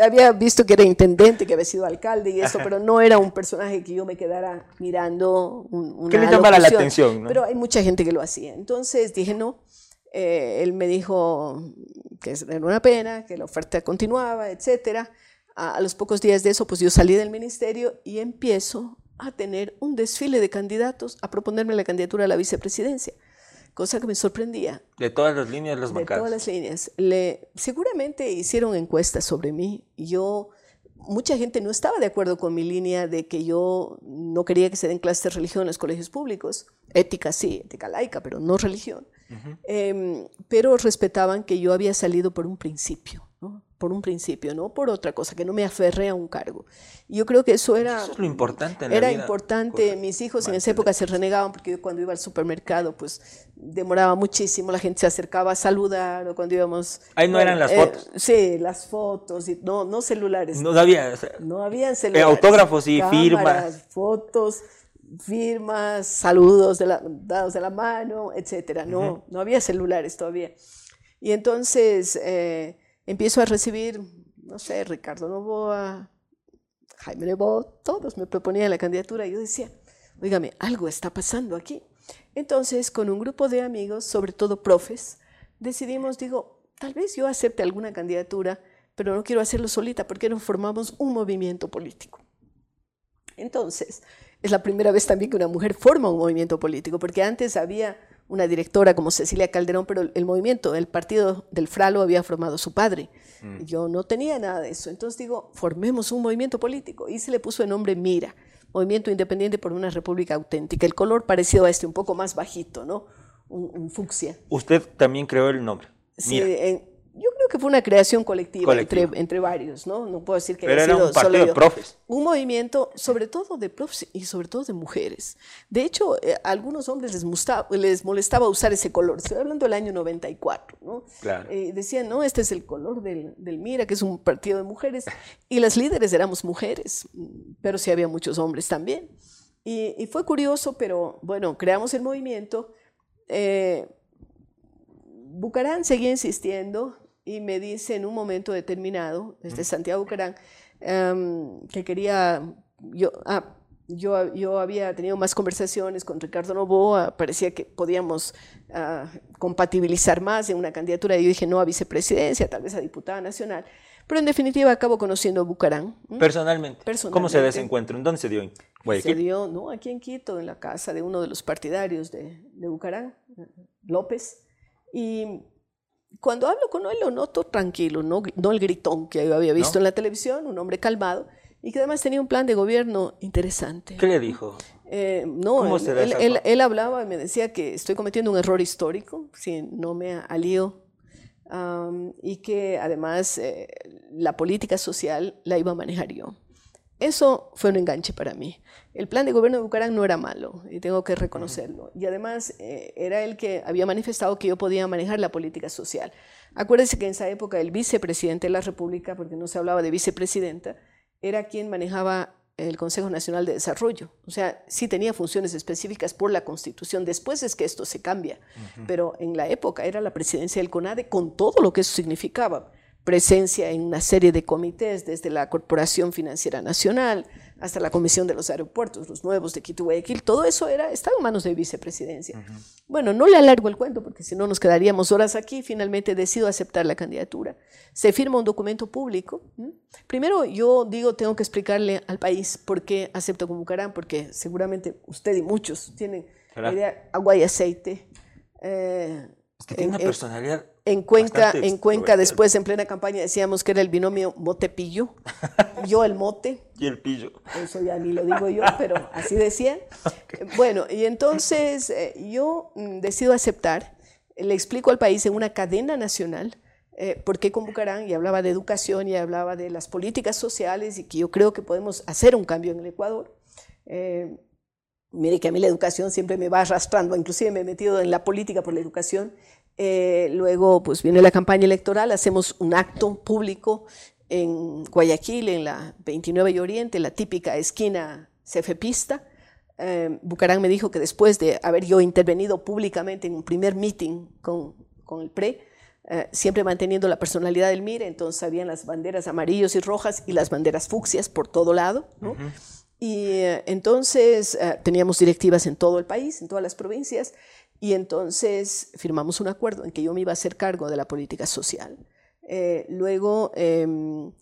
S2: Había visto que era intendente, que había sido alcalde y eso, pero no era un personaje que yo me quedara mirando. Un,
S1: ¿Qué le llamara la atención?
S2: Pero hay mucha gente que lo hacía. Entonces dije, no. Eh, él me dijo, que era una pena, que la oferta continuaba, etc. A, los pocos días de eso, pues yo salí del ministerio y empiezo a tener un desfile de candidatos a proponerme la candidatura a la vicepresidencia, cosa que me sorprendía.
S1: De todas las líneas, los bancados.
S2: De todas las líneas. Le, seguramente hicieron encuestas sobre mí. Yo, mucha gente no estaba de acuerdo con mi línea de que yo no quería que se den clases de religión en los colegios públicos. Ética sí, ética laica, pero no religión. Em, pero respetaban que yo había salido por un principio, ¿no? por un principio, no por otra cosa, que no me aferré a un cargo. Yo creo que eso era...
S1: Eso es lo importante en
S2: la Era importante, mis hijos en esa época se renegaban porque yo cuando iba al supermercado pues demoraba muchísimo, la gente se acercaba a saludar o cuando íbamos...
S1: Ahí no eran las eh, fotos.
S2: sí, las fotos, y no, no celulares.
S1: No había...
S2: no habían celulares.
S1: autógrafos y firmas.
S2: Fotos firmas, saludos de la, dados de la mano, etc. No, no había celulares todavía. Y entonces eh, empiezo a recibir, no sé, Ricardo Novoa, Jaime Nebot, todos me proponían la candidatura. Y yo decía, oígame, algo está pasando aquí. Entonces, con un grupo de amigos, sobre todo profes, decidimos, digo, tal vez yo acepte alguna candidatura, pero no quiero hacerlo solita, porque no formamos un movimiento político. Entonces, es la primera vez también que una mujer forma un movimiento político, porque antes había una directora como Cecilia Calderón, pero el movimiento, el partido del Fralo había formado su padre. Mm. Yo no tenía nada de eso. Entonces digo, formemos un movimiento político. Y se le puso el nombre Mira, Movimiento Independiente por una República Auténtica. El color parecido a este, un poco más bajito, ¿no? Un, fucsia.
S1: Usted también creó el nombre.
S2: Sí, creo que fue una creación colectiva, Entre, entre varios, ¿no? No puedo decir que
S1: Pero era un partido de profes.
S2: Un movimiento, sobre todo de profes y sobre todo de mujeres. De hecho, eh, a algunos hombres les, les molestaba usar ese color. Estoy hablando del año 94, ¿no?
S1: Claro.
S2: Eh, decían, no, este es el color del, del, Mira, que es un partido de mujeres. Y las líderes éramos mujeres, pero sí había muchos hombres también. Y, y fue curioso, pero bueno, creamos el movimiento. Eh, Bucarán seguía insistiendo y me dice en un momento determinado, este Santiago Bucarán, em, que quería, yo, ah, yo, yo, había tenido más conversaciones con Ricardo Novoa, parecía que podíamos ah, compatibilizar más en una candidatura, y yo dije no a vicepresidencia, tal vez a diputada nacional, pero en definitiva acabo conociendo a Bucarán.
S1: Personalmente. ¿Cómo se da ese encuentro? ¿En dónde se dio? ¿En
S2: Se dio, no, aquí en Quito, en la casa de uno de los partidarios de, de Bucarán, López, y cuando hablo con él lo noto tranquilo, no, no el gritón que yo había visto en la televisión, un hombre calmado y que además tenía un plan de gobierno interesante.
S1: ¿Qué le dijo?
S2: Eh, no, él, él, hablaba y me decía que estoy cometiendo un error histórico si no me alío y que además eh, la política social la iba a manejar yo. Eso fue un enganche para mí. El plan de gobierno de Bucarán no era malo, y tengo que reconocerlo. Y además eh, era el que había manifestado que yo podía manejar la política social. Acuérdense que en esa época el vicepresidente de la República, porque no se hablaba de vicepresidenta, era quien manejaba el Consejo Nacional de Desarrollo. O sea, sí tenía funciones específicas por la Constitución. Después es que esto se cambia. Pero en la época era la presidencia del CONADE con todo lo que eso significaba presencia en una serie de comités, desde la Corporación Financiera Nacional hasta la Comisión de los Aeropuertos, los nuevos de Quito Guayaquil, todo eso era, estaba en manos de vicepresidencia. Bueno, no le alargo el cuento porque si no nos quedaríamos horas aquí, finalmente decido aceptar la candidatura. Se firma un documento público. Primero yo digo, tengo que explicarle al país por qué acepto con Bucarán, porque seguramente usted y muchos tienen idea agua y aceite.
S1: Eh, es que tiene una personalidad
S2: en Cuenca, en Cuenca después, en plena campaña, decíamos que era el binomio mote-pillo. Yo el mote.
S1: Y el pillo.
S2: Eso ya ni lo digo yo, pero así decían. Bueno, y entonces eh, yo mm, decido aceptar, le explico al país en una cadena nacional eh, por qué convocarán, y hablaba de educación y hablaba de las políticas sociales y que yo creo que podemos hacer un cambio en el Ecuador. Eh, mire que a mí la educación siempre me va arrastrando, inclusive me he metido en la política por la educación eh, luego, pues viene la campaña electoral, hacemos un acto público en Guayaquil, en la 29 y Oriente, la típica esquina cefepista. Eh, Bucarán me dijo que después de haber yo intervenido públicamente en un primer meeting con, con el PRE, eh, siempre manteniendo la personalidad del MIRE, entonces habían las banderas amarillos y rojas y las banderas fucsias por todo lado. ¿no? Y entonces teníamos directivas en todo el país, en todas las provincias, y entonces firmamos un acuerdo en que yo me iba a hacer cargo de la política social. Eh, luego, em,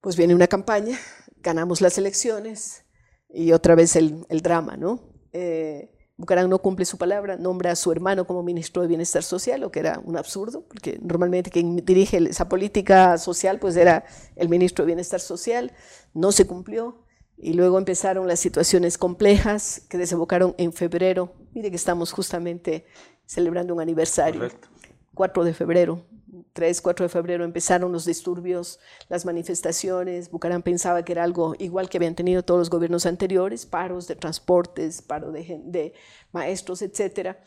S2: pues viene una campaña, ganamos las elecciones y otra vez el, el drama, ¿no? Eh, Bucarán no cumple su palabra, nombra a su hermano como ministro de Bienestar Social, lo que era un absurdo, porque normalmente quien dirige esa política social pues era el ministro de Bienestar Social, no se cumplió. Y luego empezaron las situaciones complejas que desembocaron en febrero. Mire que estamos justamente celebrando un aniversario. Correcto. 4 de febrero, 3, 4 de febrero empezaron los disturbios, las manifestaciones. Bucarán pensaba que era algo igual que habían tenido todos los gobiernos anteriores, paros de transportes, paro de, de maestros, etcétera,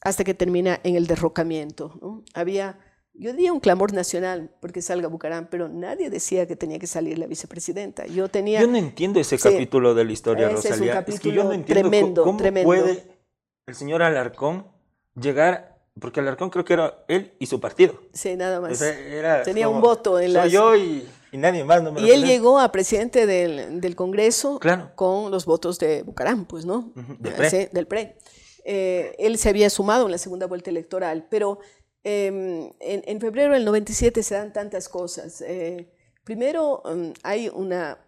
S2: hasta que termina en el derrocamiento. ¿no? Había yo diría un clamor nacional porque salga Bucarán, pero nadie decía que tenía que salir la vicepresidenta. Yo tenía.
S1: Yo no entiendo ese capítulo de la historia, Rosalía. Es, que yo no entiendo tremendo, cómo, puede el señor Alarcón llegar, porque Alarcón creo que era él y su partido.
S2: Sí, nada más. tenía un voto en la.
S1: yo y, nadie más. No
S2: me y él llegó a presidente del, del Congreso con los votos de Bucarán, pues, ¿no?
S1: del PRE.
S2: del PRE. Eh, él se había sumado en la segunda vuelta electoral, pero Em, en, febrero del 97 se dan tantas cosas. Eh, primero, em, hay una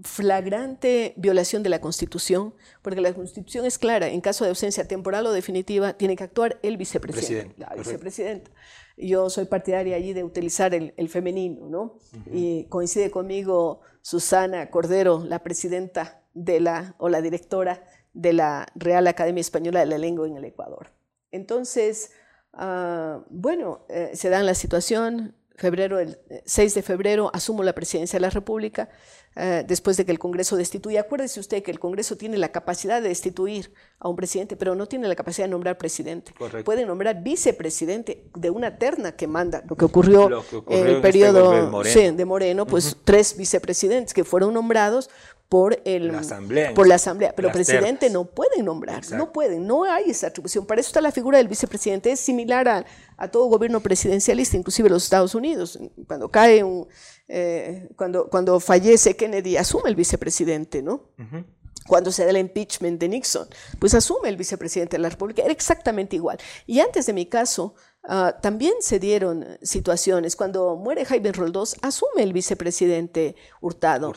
S2: flagrante violación de la Constitución, porque la Constitución es clara, en caso de ausencia temporal o definitiva, tiene que actuar el vicepresidente, la vicepresidenta. Yo soy partidaria allí de utilizar el, femenino, ¿no? Y coincide conmigo Susana Cordero, la presidenta de la, o la directora de la Real Academia Española de la Lengua en el Ecuador. Entonces, Ah, bueno, eh, se da la situación, febrero, el 6 de febrero asumo la presidencia de la República, eh, después de que el Congreso destituya. Acuérdese usted que el Congreso tiene la capacidad de destituir a un presidente, pero no tiene la capacidad de nombrar presidente. Puede nombrar vicepresidente de una terna que manda, lo que ocurrió, en el este periodo de Moreno, pues tres vicepresidentes que fueron nombrados por, el,
S1: la asamblea,
S2: por la asamblea. Pero presidente no pueden nombrar, no pueden, no hay esa atribución. Para eso está la figura del vicepresidente. Es similar a, a todo gobierno presidencialista, inclusive los Estados Unidos. Cuando cae un, eh, cuando, cuando fallece Kennedy, asume el vicepresidente, ¿no? Cuando se da el impeachment de Nixon, pues asume el vicepresidente de la República. Era exactamente igual. Y antes de mi caso, Ah, también se dieron situaciones. Cuando muere Jaime Roldós, asume el vicepresidente Hurtado.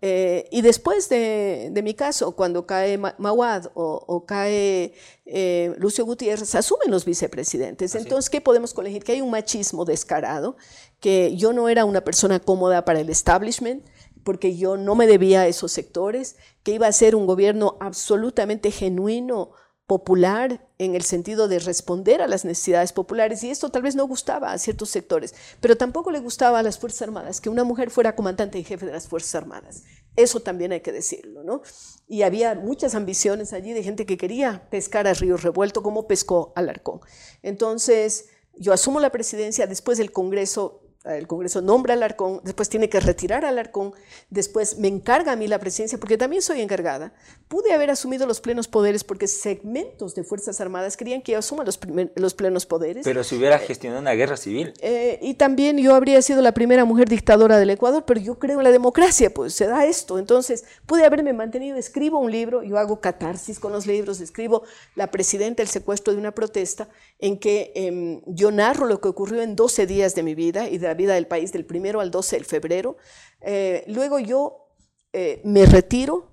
S2: Eh, y después de, mi caso, cuando cae Mawad o, cae eh, Lucio Gutiérrez, asumen los vicepresidentes. Entonces, ¿qué podemos colegir? Que hay un machismo descarado, que yo no era una persona cómoda para el establishment, porque yo no me debía a esos sectores, que iba a ser un gobierno absolutamente genuino, popular en el sentido de responder a las necesidades populares y esto tal vez no gustaba a ciertos sectores, pero tampoco le gustaba a las Fuerzas Armadas que una mujer fuera comandante y jefe de las Fuerzas Armadas. Eso también hay que decirlo, ¿no? Y había muchas ambiciones allí de gente que quería pescar a río revuelto como pescó Alarcón. Entonces, yo asumo la presidencia después del Congreso el Congreso nombra al Arcón, después tiene que retirar al Arcón, después me encarga a mí la presidencia, porque también soy encargada. Pude haber asumido los plenos poderes porque segmentos de Fuerzas Armadas querían que yo asuma los, los plenos poderes.
S1: Pero si hubiera gestionado una guerra civil.
S2: Eh, y también yo habría sido la primera mujer dictadora del Ecuador, pero yo creo en la democracia, pues se da esto. Entonces, pude haberme mantenido, escribo un libro, yo hago catarsis con los libros, escribo La Presidenta, el secuestro de una protesta, en que em, yo narro lo que ocurrió en 12 días de mi vida y de vida del país del primero al 12 de febrero. Eh, luego yo eh, me retiro,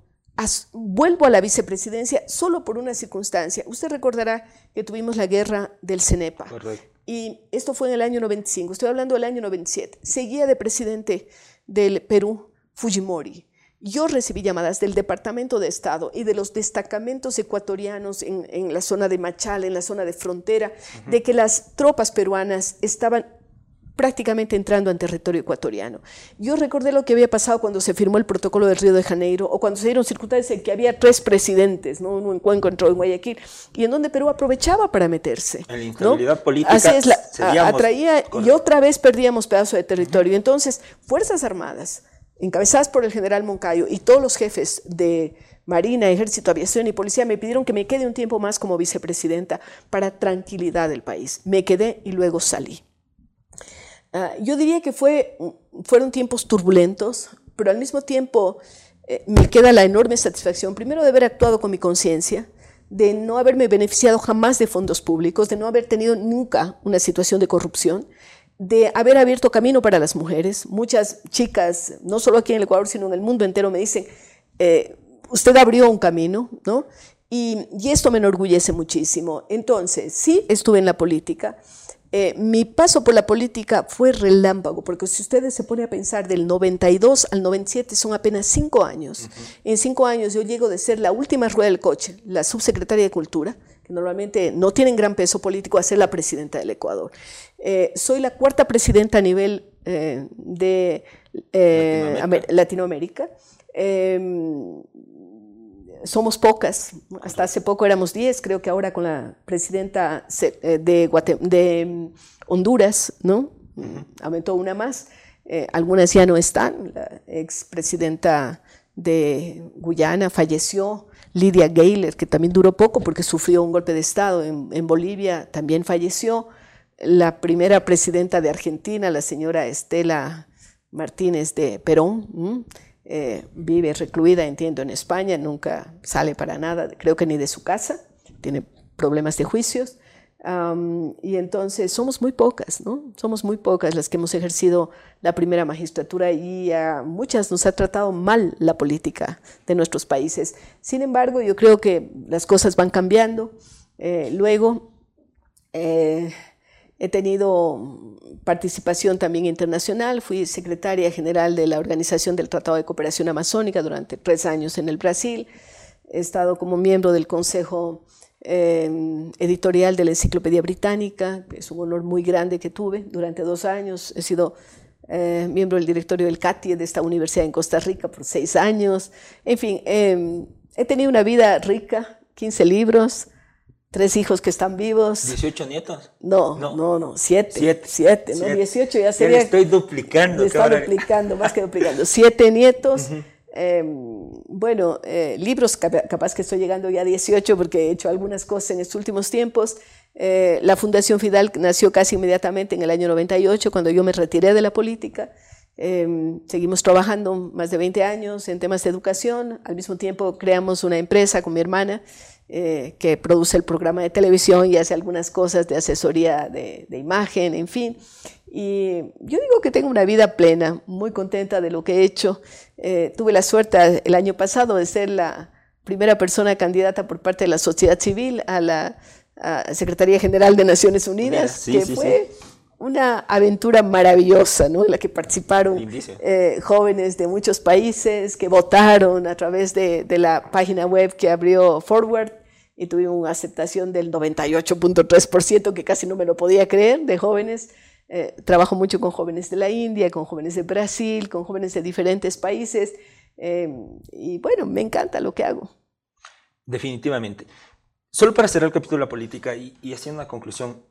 S2: vuelvo a la vicepresidencia solo por una circunstancia. Usted recordará que tuvimos la guerra del CENEPA. Y esto fue en el año 95, estoy hablando del año 97. Seguía de presidente del Perú Fujimori. Yo recibí llamadas del Departamento de Estado y de los destacamentos ecuatorianos en, la zona de Machal, en la zona de frontera, de que las tropas peruanas estaban prácticamente entrando en territorio ecuatoriano. Yo recordé lo que había pasado cuando se firmó el protocolo del Río de Janeiro o cuando se dieron circunstancias en que había tres presidentes, ¿no? uno en Cuenca, otro en Guayaquil, y en donde Perú aprovechaba para meterse.
S1: En la instabilidad política.
S2: Así es, atraía y otra vez perdíamos pedazo de territorio. Entonces, Fuerzas Armadas, encabezadas por el general Moncayo y todos los jefes de Marina, Ejército, Aviación y Policía me pidieron que me quede un tiempo más como vicepresidenta para tranquilidad del país. Me quedé y luego salí. Ah, yo diría que fue, fueron tiempos turbulentos, pero al mismo tiempo eh, me queda la enorme satisfacción, primero de haber actuado con mi conciencia, de no haberme beneficiado jamás de fondos públicos, de no haber tenido nunca una situación de corrupción, de haber abierto camino para las mujeres. Muchas chicas, no solo aquí en el Ecuador, sino en el mundo entero, me dicen, eh, usted abrió un camino, ¿no? Y, y, esto me enorgullece muchísimo. Entonces, sí estuve en la política, eh, mi paso por la política fue relámpago, porque si ustedes se ponen a pensar del 92 al 97 son apenas cinco años. En cinco años yo llego de ser la última rueda del coche, la subsecretaria de Cultura, que normalmente no tienen gran peso político, a ser la presidenta del Ecuador. Eh, soy la cuarta presidenta a nivel eh, de Latinoamérica. Latinoamérica. Somos pocas, hasta hace poco éramos 10, creo que ahora con la presidenta eh, de, mm, Honduras, ¿no? Aumentó una más, eh, algunas ya no están, la expresidenta de Guyana falleció, Lidia Gayler, que también duró poco porque sufrió un golpe de Estado en, Bolivia, también falleció, la primera presidenta de Argentina, la señora Estela Martínez de Perón, eh, vive recluida, entiendo, en España, nunca sale para nada, creo que ni de su casa, tiene problemas de juicios. y entonces somos muy pocas, ¿no? Somos muy pocas las que hemos ejercido la primera magistratura y a muchas nos ha tratado mal la política de nuestros países. Sin embargo, yo creo que las cosas van cambiando. Eh, luego, eh, He tenido participación también internacional, fui secretaria general de la Organización del Tratado de Cooperación Amazónica durante tres años en el Brasil. He estado como miembro del Consejo eh, Editorial de la Enciclopedia Británica, es un honor muy grande que tuve durante dos años. He sido eh, miembro del directorio del CATIE de esta universidad en Costa Rica por seis años. En fin, eh, he tenido una vida rica, 15 libros, tres hijos que están vivos.
S1: ¿18 nietos?
S2: No, no, no, no siete, siete. Siete, ¿no? 18 ya sería.
S1: Ya estoy duplicando.
S2: Está duplicando, más que duplicando. Siete nietos. Em, bueno, eh, libros, capaz que estoy llegando ya a 18 porque he hecho algunas cosas en estos últimos tiempos. Eh, la Fundación Fidal nació casi inmediatamente en el año 98, cuando yo me retiré de la política. Em, seguimos trabajando más de 20 años en temas de educación. Al mismo tiempo creamos una empresa con mi hermana eh, que produce el programa de televisión y hace algunas cosas de asesoría de, imagen, en fin. Y yo digo que tengo una vida plena, muy contenta de lo que he hecho. Eh, tuve la suerte el año pasado de ser la primera persona candidata por parte de la sociedad civil a la Secretaría General de Naciones Unidas, que fue una aventura maravillosa, ¿no? En la que participaron eh, jóvenes de muchos países que votaron a través de, la página web que abrió Forward y tuvimos una aceptación del 98.3%, que casi no me lo podía creer, de jóvenes. Eh, trabajo mucho con jóvenes de la India, con jóvenes de Brasil, con jóvenes de diferentes países. Eh, y bueno, me encanta lo que hago.
S1: Definitivamente. Solo para cerrar el capítulo de la política y, haciendo una conclusión,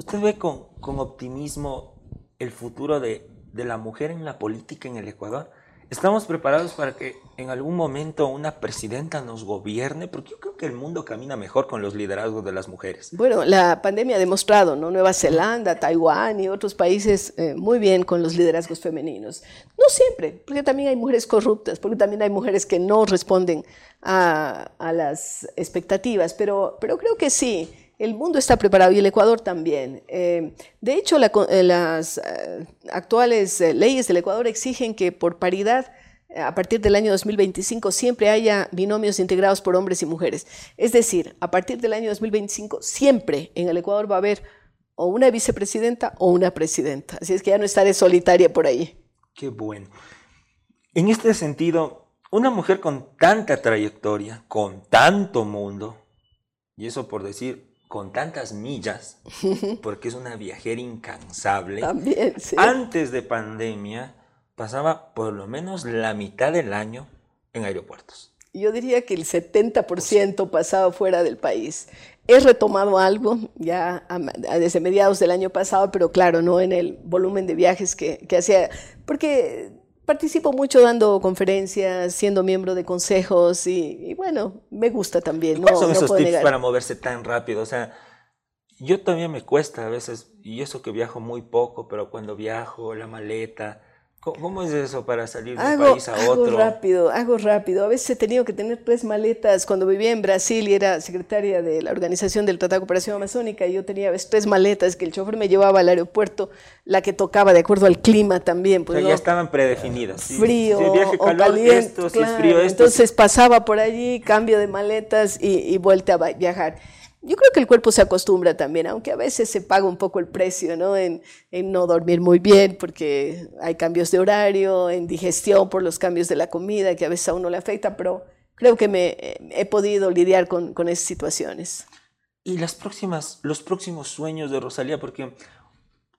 S1: ¿Usted ve con, optimismo el futuro de, la mujer en la política en el Ecuador? ¿Estamos preparados para que en algún momento una presidenta nos gobierne? Porque yo creo que el mundo camina mejor con los liderazgos de las mujeres.
S2: Bueno, la pandemia ha demostrado, ¿no? Nueva Zelanda, Taiwán y otros países eh, muy bien con los liderazgos femeninos. No siempre, porque también hay mujeres corruptas, porque también hay mujeres que no responden a, las expectativas, pero, pero creo que sí el mundo está preparado y el Ecuador también. Eh, de hecho, eh, las eh, actuales leyes del Ecuador exigen que por paridad, a partir del año 2025, siempre haya binomios integrados por hombres y mujeres. Es decir, a partir del año 2025, siempre en el Ecuador va a haber o una vicepresidenta o una presidenta. Así es que ya no estaré solitaria por ahí.
S1: Qué bueno. En este sentido, una mujer con tanta trayectoria, con tanto mundo, y eso por decir con tantas millas, porque es una viajera incansable.
S2: También,
S1: Antes de pandemia, pasaba por lo menos la mitad del año en aeropuertos.
S2: Yo diría que el 70% pasaba fuera del país. He retomado algo ya desde mediados del año pasado, pero claro, no en el volumen de viajes que, que hacía, porque participo mucho dando conferencias, siendo miembro de consejos y, bueno, me gusta también.
S1: ¿Cuáles son esos tips para moverse tan rápido? O sea, yo también me cuesta a veces, y eso que viajo muy poco, pero cuando viajo, la maleta, ¿Cómo es eso para salir de un país a
S2: otro? Hago rápido, hago rápido. A veces he tenido que tener tres maletas. Cuando vivía en Brasil y era secretaria de la Organización del Tratado de Cooperación Amazónica, yo tenía tres maletas que el chofer me llevaba al aeropuerto, la que tocaba de acuerdo al clima también.
S1: Pues, ya estaban predefinidas.
S2: Frío o caliente, Entonces pasaba por allí, cambio de maletas y, y vuelta a viajar. Yo creo que el cuerpo se acostumbra también, aunque a veces se paga un poco el precio, ¿no? En, no dormir muy bien porque hay cambios de horario, en digestión por los cambios de la comida que a veces a uno le afecta, pero creo que me he podido lidiar con, esas situaciones.
S1: Y los próximos sueños de Rosalía, porque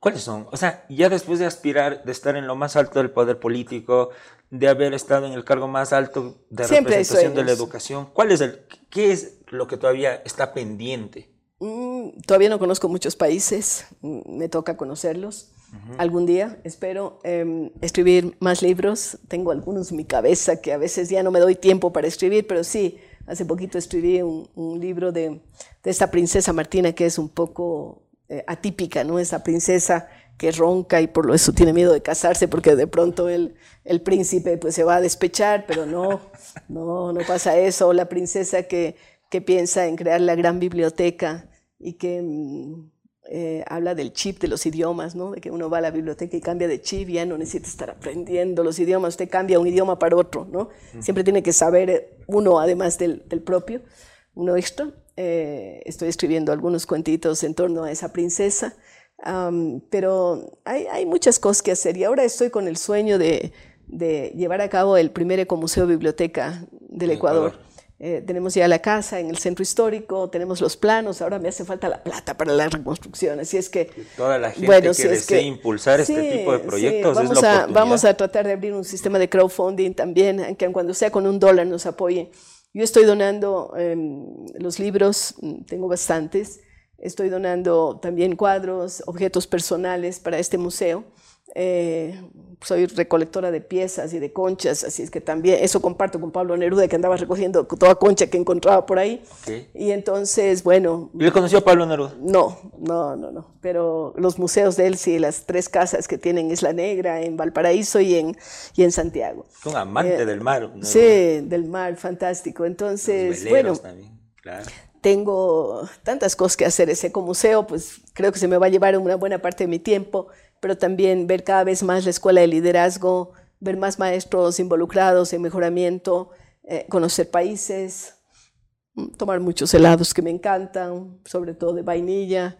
S1: ¿cuáles son? O sea, ya después de aspirar, de estar en lo más alto del poder político, de haber estado en el cargo más alto de representación de la educación, ¿cuál es el, qué es lo que todavía está pendiente?
S2: Mm, todavía no conozco muchos países, mm, me toca conocerlos. Algún día espero em, escribir más libros. Tengo algunos en mi cabeza que a veces ya no me doy tiempo para escribir, pero sí, hace poquito escribí un, libro de, de, esta princesa Martina que es un poco eh, atípica, ¿no? Esa princesa que ronca y por lo eso tiene miedo de casarse porque de pronto el, el príncipe pues se va a despechar, pero no, no, no pasa eso. O la princesa que que piensa en crear la gran biblioteca y que mm, eh, habla del chip de los idiomas, ¿no? de que uno va a la biblioteca y cambia de chip, ya no necesita estar aprendiendo los idiomas, usted cambia un idioma para otro, ¿no? siempre tiene que saber uno además del, propio, uno extra. Eh, estoy escribiendo algunos cuentitos en torno a esa princesa, pero hay, hay, muchas cosas que hacer y ahora estoy con el sueño de, de llevar a cabo el primer ecomuseo biblioteca del Ecuador. Eh, tenemos ya la casa en el centro histórico, tenemos los planos, ahora me hace falta la plata para la reconstrucción. Así es que.
S1: Toda la gente bueno, que desee impulsar este tipo de proyectos
S2: vamos
S1: es
S2: a, Vamos a tratar de abrir un sistema de crowdfunding también, aunque cuando sea con un dólar nos apoyen. Yo estoy donando em, los libros, mm, tengo bastantes. Estoy donando también cuadros, objetos personales para este museo. Eh, soy recolectora de piezas y de conchas, así es que también eso comparto con Pablo Neruda, que andaba recogiendo toda concha que encontraba por ahí. Y entonces, bueno...
S1: ¿Le conoció a Pablo Neruda?
S2: No, no, no, no. Pero los museos de él, sí, las tres casas que tienen Isla Negra, en Valparaíso y en, y en Santiago.
S1: Un amante eh, del mar.
S2: Sí, del mar, fantástico. Entonces, bueno... También, claro tengo tantas cosas que hacer. Ese museo, pues creo que se me va a llevar una buena parte de mi tiempo, pero también ver cada vez más la escuela de liderazgo, ver más maestros involucrados en mejoramiento, eh, conocer países, mm, tomar muchos helados que me encantan, sobre todo de vainilla,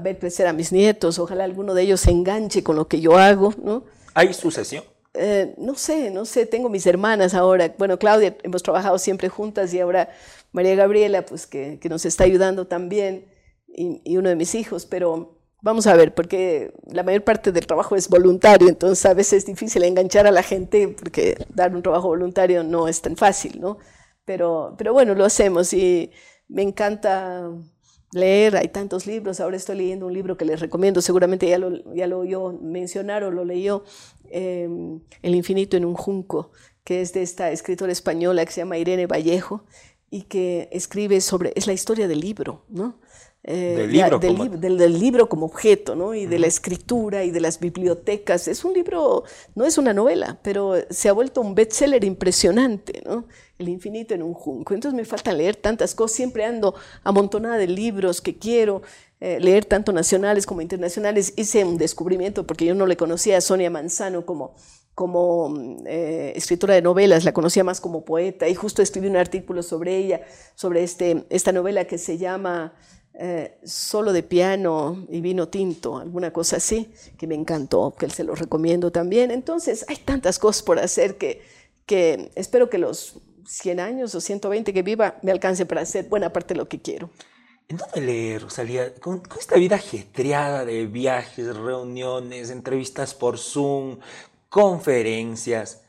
S2: ver crecer a mis nietos, ojalá alguno de ellos se enganche con lo que yo hago. ¿no?
S1: ¿Hay sucesión?
S2: Eh, no sé, no sé, tengo mis hermanas ahora. Bueno, Claudia, hemos trabajado siempre juntas y ahora María Gabriela, pues que, nos está ayudando también, y, uno de mis hijos, pero vamos a ver, porque la mayor parte del trabajo es voluntario, entonces a veces es difícil enganchar a la gente, porque dar un trabajo voluntario no es tan fácil, ¿no? Pero, pero bueno, lo hacemos y me encanta leer, hay tantos libros, ahora estoy leyendo un libro que les recomiendo, seguramente ya lo, ya lo oyó mencionar o lo leyó, em, El infinito en un junco, que es de esta escritora española que se llama Irene Vallejo, y que escribe sobre, es la historia del libro, ¿no?
S1: Eh, del, libro
S2: como... del, libro como objeto, ¿no? Y de la escritura y de las bibliotecas. Es un libro, no es una novela, pero se ha vuelto un bestseller impresionante, ¿no? El infinito en un junco. Entonces me falta leer tantas cosas, siempre ando amontonada de libros que quiero. Eh, leer tanto nacionales como internacionales. Hice un descubrimiento porque yo no le conocía a Sonia Manzano como como eh, escritora de novelas, la conocía más como poeta y justo escribí un artículo sobre ella, sobre este, esta novela que se llama eh, Solo de piano y vino tinto, alguna cosa así, que me encantó, que se lo recomiendo también. Entonces, hay tantas cosas por hacer que, que espero que los 100 años o 120 que viva me alcance para hacer buena parte de lo que quiero.
S1: ¿En dónde leer, Rosalía? Con, con, esta vida ajetreada de viajes, reuniones, entrevistas por Zoom, conferencias.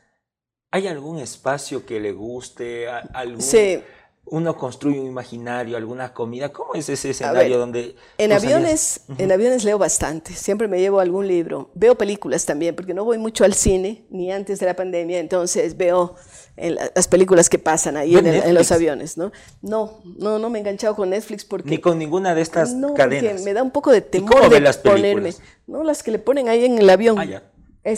S1: ¿Hay algún espacio que le guste? Algún,
S2: sí.
S1: Uno construye un imaginario, alguna comida. ¿Cómo es ese escenario donde...
S2: En aviones, en aviones leo bastante. Siempre me llevo algún libro. Veo películas también, porque no voy mucho al cine, ni antes de la pandemia. Entonces veo las películas que pasan ahí en, los aviones, ¿no? No, no, no me he enganchado con Netflix porque...
S1: Ni con ninguna de estas no, cadenas.
S2: me da un poco de temor de las ponerme. No, las que le ponen ahí en el avión.
S1: Ah,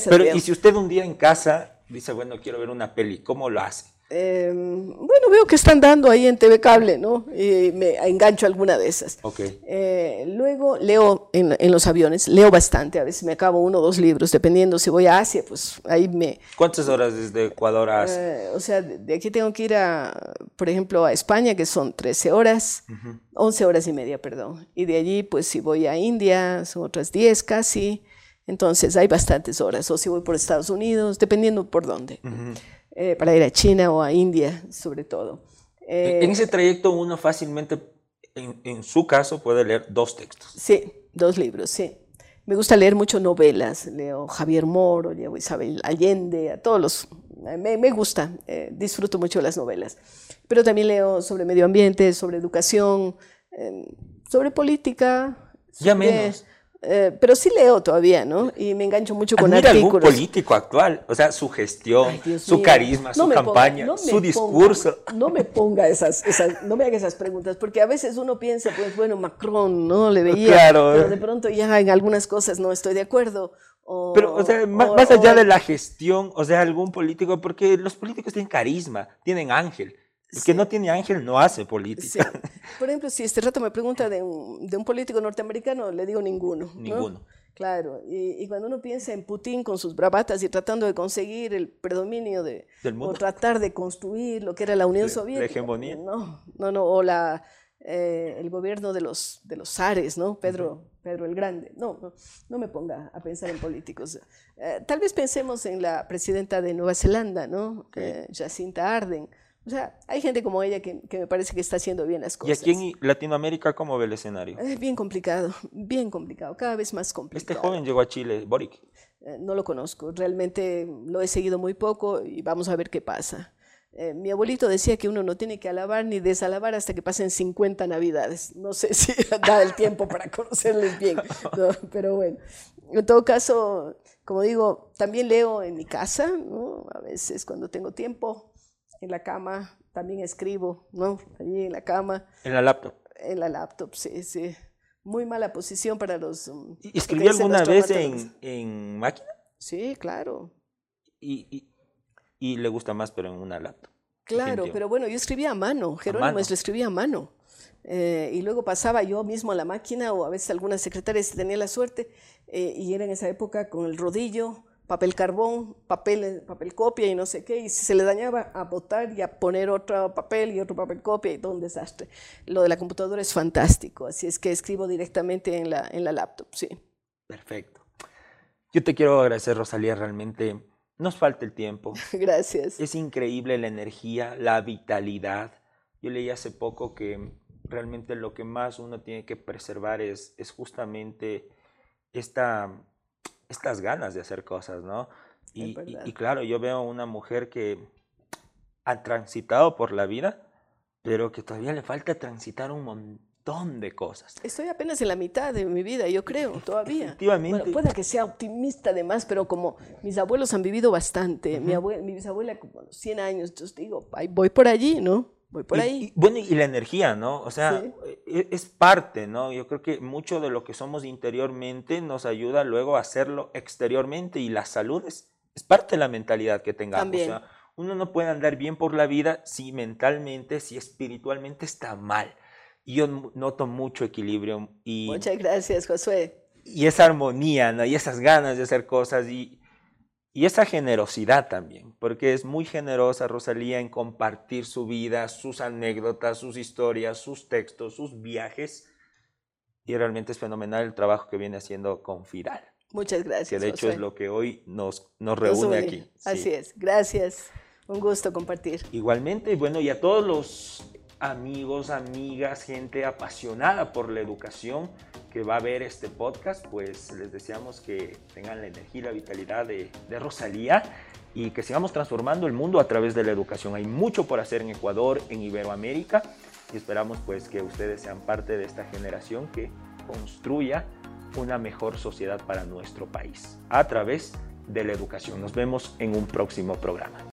S1: pero, ¿y si usted un día en casa dice, bueno, quiero ver una peli, ¿cómo lo hace?
S2: Em, bueno, veo que están dando ahí en TV Cable, ¿no? Y me engancho alguna de esas.
S1: Okay.
S2: Eh, luego leo en, en, los aviones, leo bastante, a veces me acabo uno o dos libros, dependiendo si voy a Asia, pues ahí me...
S1: ¿Cuántas horas desde Ecuador a Asia?
S2: Eh, o sea, de aquí tengo que ir a, por ejemplo, a España, que son 13 horas, 11 horas y media, perdón. Y de allí, pues si voy a India, son otras 10 casi. Entonces hay bastantes horas, o si voy por Estados Unidos, dependiendo por dónde, eh, para ir a China o a India sobre todo.
S1: en ese trayecto uno fácilmente, en, su caso, puede leer dos textos.
S2: Sí, dos libros, sí. Me gusta leer mucho novelas, leo Javier Moro, leo Isabel Allende, a todos los... Me, me gusta, eh, disfruto mucho las novelas. Pero también leo sobre medio ambiente, sobre educación, eh, sobre política.
S1: Ya menos.
S2: Eh, pero sí leo todavía, ¿no? Y me engancho mucho con Admira artículos.
S1: algún político actual? O sea, su gestión, su carisma, su campaña, su discurso.
S2: no me ponga esas, esas, no me haga esas preguntas, porque a veces uno piensa, pues bueno, Macron, ¿no? Le veía, claro. pero de pronto ya en algunas cosas no estoy de acuerdo.
S1: pero, o sea, más, allá de la gestión, o sea, algún político, porque los políticos tienen carisma, tienen ángel. El que no tiene ángel no hace política.
S2: Por ejemplo, si este rato me pregunta de un, de un político norteamericano, le digo ninguno.
S1: Ninguno.
S2: Claro, y, y, cuando uno piensa en Putin con sus bravatas y tratando de conseguir el predominio de,
S1: Del mundo.
S2: o tratar de construir lo que era la Unión Soviética.
S1: La hegemonía.
S2: No, no, no, o la, eh, el gobierno de los, de los zares, ¿no? Pedro, Pedro el Grande. No, no, no, me ponga a pensar en políticos. Eh, tal vez pensemos en la presidenta de Nueva Zelanda, ¿no? Eh, Jacinta Arden o sea, hay gente como ella que, me parece que está haciendo bien las cosas.
S1: ¿Y aquí en Latinoamérica cómo ve el escenario?
S2: Es bien complicado, bien complicado, cada vez más complicado.
S1: Este joven llegó a Chile, Boric.
S2: Eh, no lo conozco, realmente lo he seguido muy poco y vamos a ver qué pasa. Eh, mi abuelito decía que uno no tiene que alabar ni desalabar hasta que pasen 50 navidades. No sé si da el tiempo para conocerles bien, pero bueno. En todo caso, como digo, también leo en mi casa, ¿no? a veces cuando tengo tiempo, en la cama, también escribo, ¿no? Allí en la cama.
S1: En la laptop.
S2: En la laptop, sí, sí. Muy mala posición para los...
S1: Um, ¿Escribí alguna vez en, en, máquina?
S2: Sí, claro.
S1: Y, y, le gusta más, pero en una laptop.
S2: Claro, pero bueno, yo escribía a mano, Jerónimo lo escribía a mano. Eh, y luego pasaba yo mismo a la máquina o a veces algunas secretarias tenía la suerte eh, y era en esa época con el rodillo, papel carbón, papel, papel copia y no sé qué, y si se le dañaba a botar y a poner otro papel y otro papel copia y todo un desastre. Lo de la computadora es fantástico, así es que escribo directamente en la, en la laptop, sí.
S1: Perfecto. Yo te quiero agradecer, Rosalía, realmente nos falta el tiempo.
S2: Gracias.
S1: Es increíble la energía, la vitalidad. Yo leí hace poco que realmente lo que más uno tiene que preservar es, es justamente esta, estas ganas de hacer cosas, ¿no? Y, y, claro, yo veo una mujer que ha transitado por la vida, pero que todavía le falta transitar un montón de cosas.
S2: Estoy apenas en la mitad de mi vida, yo creo, todavía.
S1: Efectivamente.
S2: Bueno, puede que sea optimista además, pero como mis abuelos han vivido bastante, mi, abuela, mi bisabuela como 100 años, entonces digo, voy por allí, ¿no? Voy por ahí.
S1: bueno, y la energía, ¿no? O sea, e, es, parte, ¿no? Yo creo que mucho de lo que somos interiormente nos ayuda luego a hacerlo exteriormente y la salud es, parte de la mentalidad que tengamos. O sea, uno no puede andar bien por la vida si mentalmente, si espiritualmente está mal. Y yo noto mucho equilibrio. Y,
S2: Muchas gracias, Josué.
S1: Y esa armonía, ¿no? Y esas ganas de hacer cosas. Y, y esa generosidad también, porque es muy generosa Rosalía en compartir su vida, sus anécdotas, sus historias, sus textos, sus viajes. Y realmente es fenomenal el trabajo que viene haciendo con Fidal.
S2: Muchas gracias.
S1: Que de hecho es lo que hoy nos, nos reúne aquí.
S2: Así es, gracias. Un gusto compartir.
S1: Igualmente, bueno, y a todos los amigos, amigas, gente apasionada por la educación que va a ver este podcast, pues les deseamos que tengan la energía y la vitalidad de, de Rosalía y que sigamos transformando el mundo a través de la educación. Hay mucho por hacer en Ecuador, en Iberoamérica y esperamos pues que ustedes sean parte de esta generación que construya una mejor sociedad para nuestro país a través de la educación. Nos vemos en un próximo programa.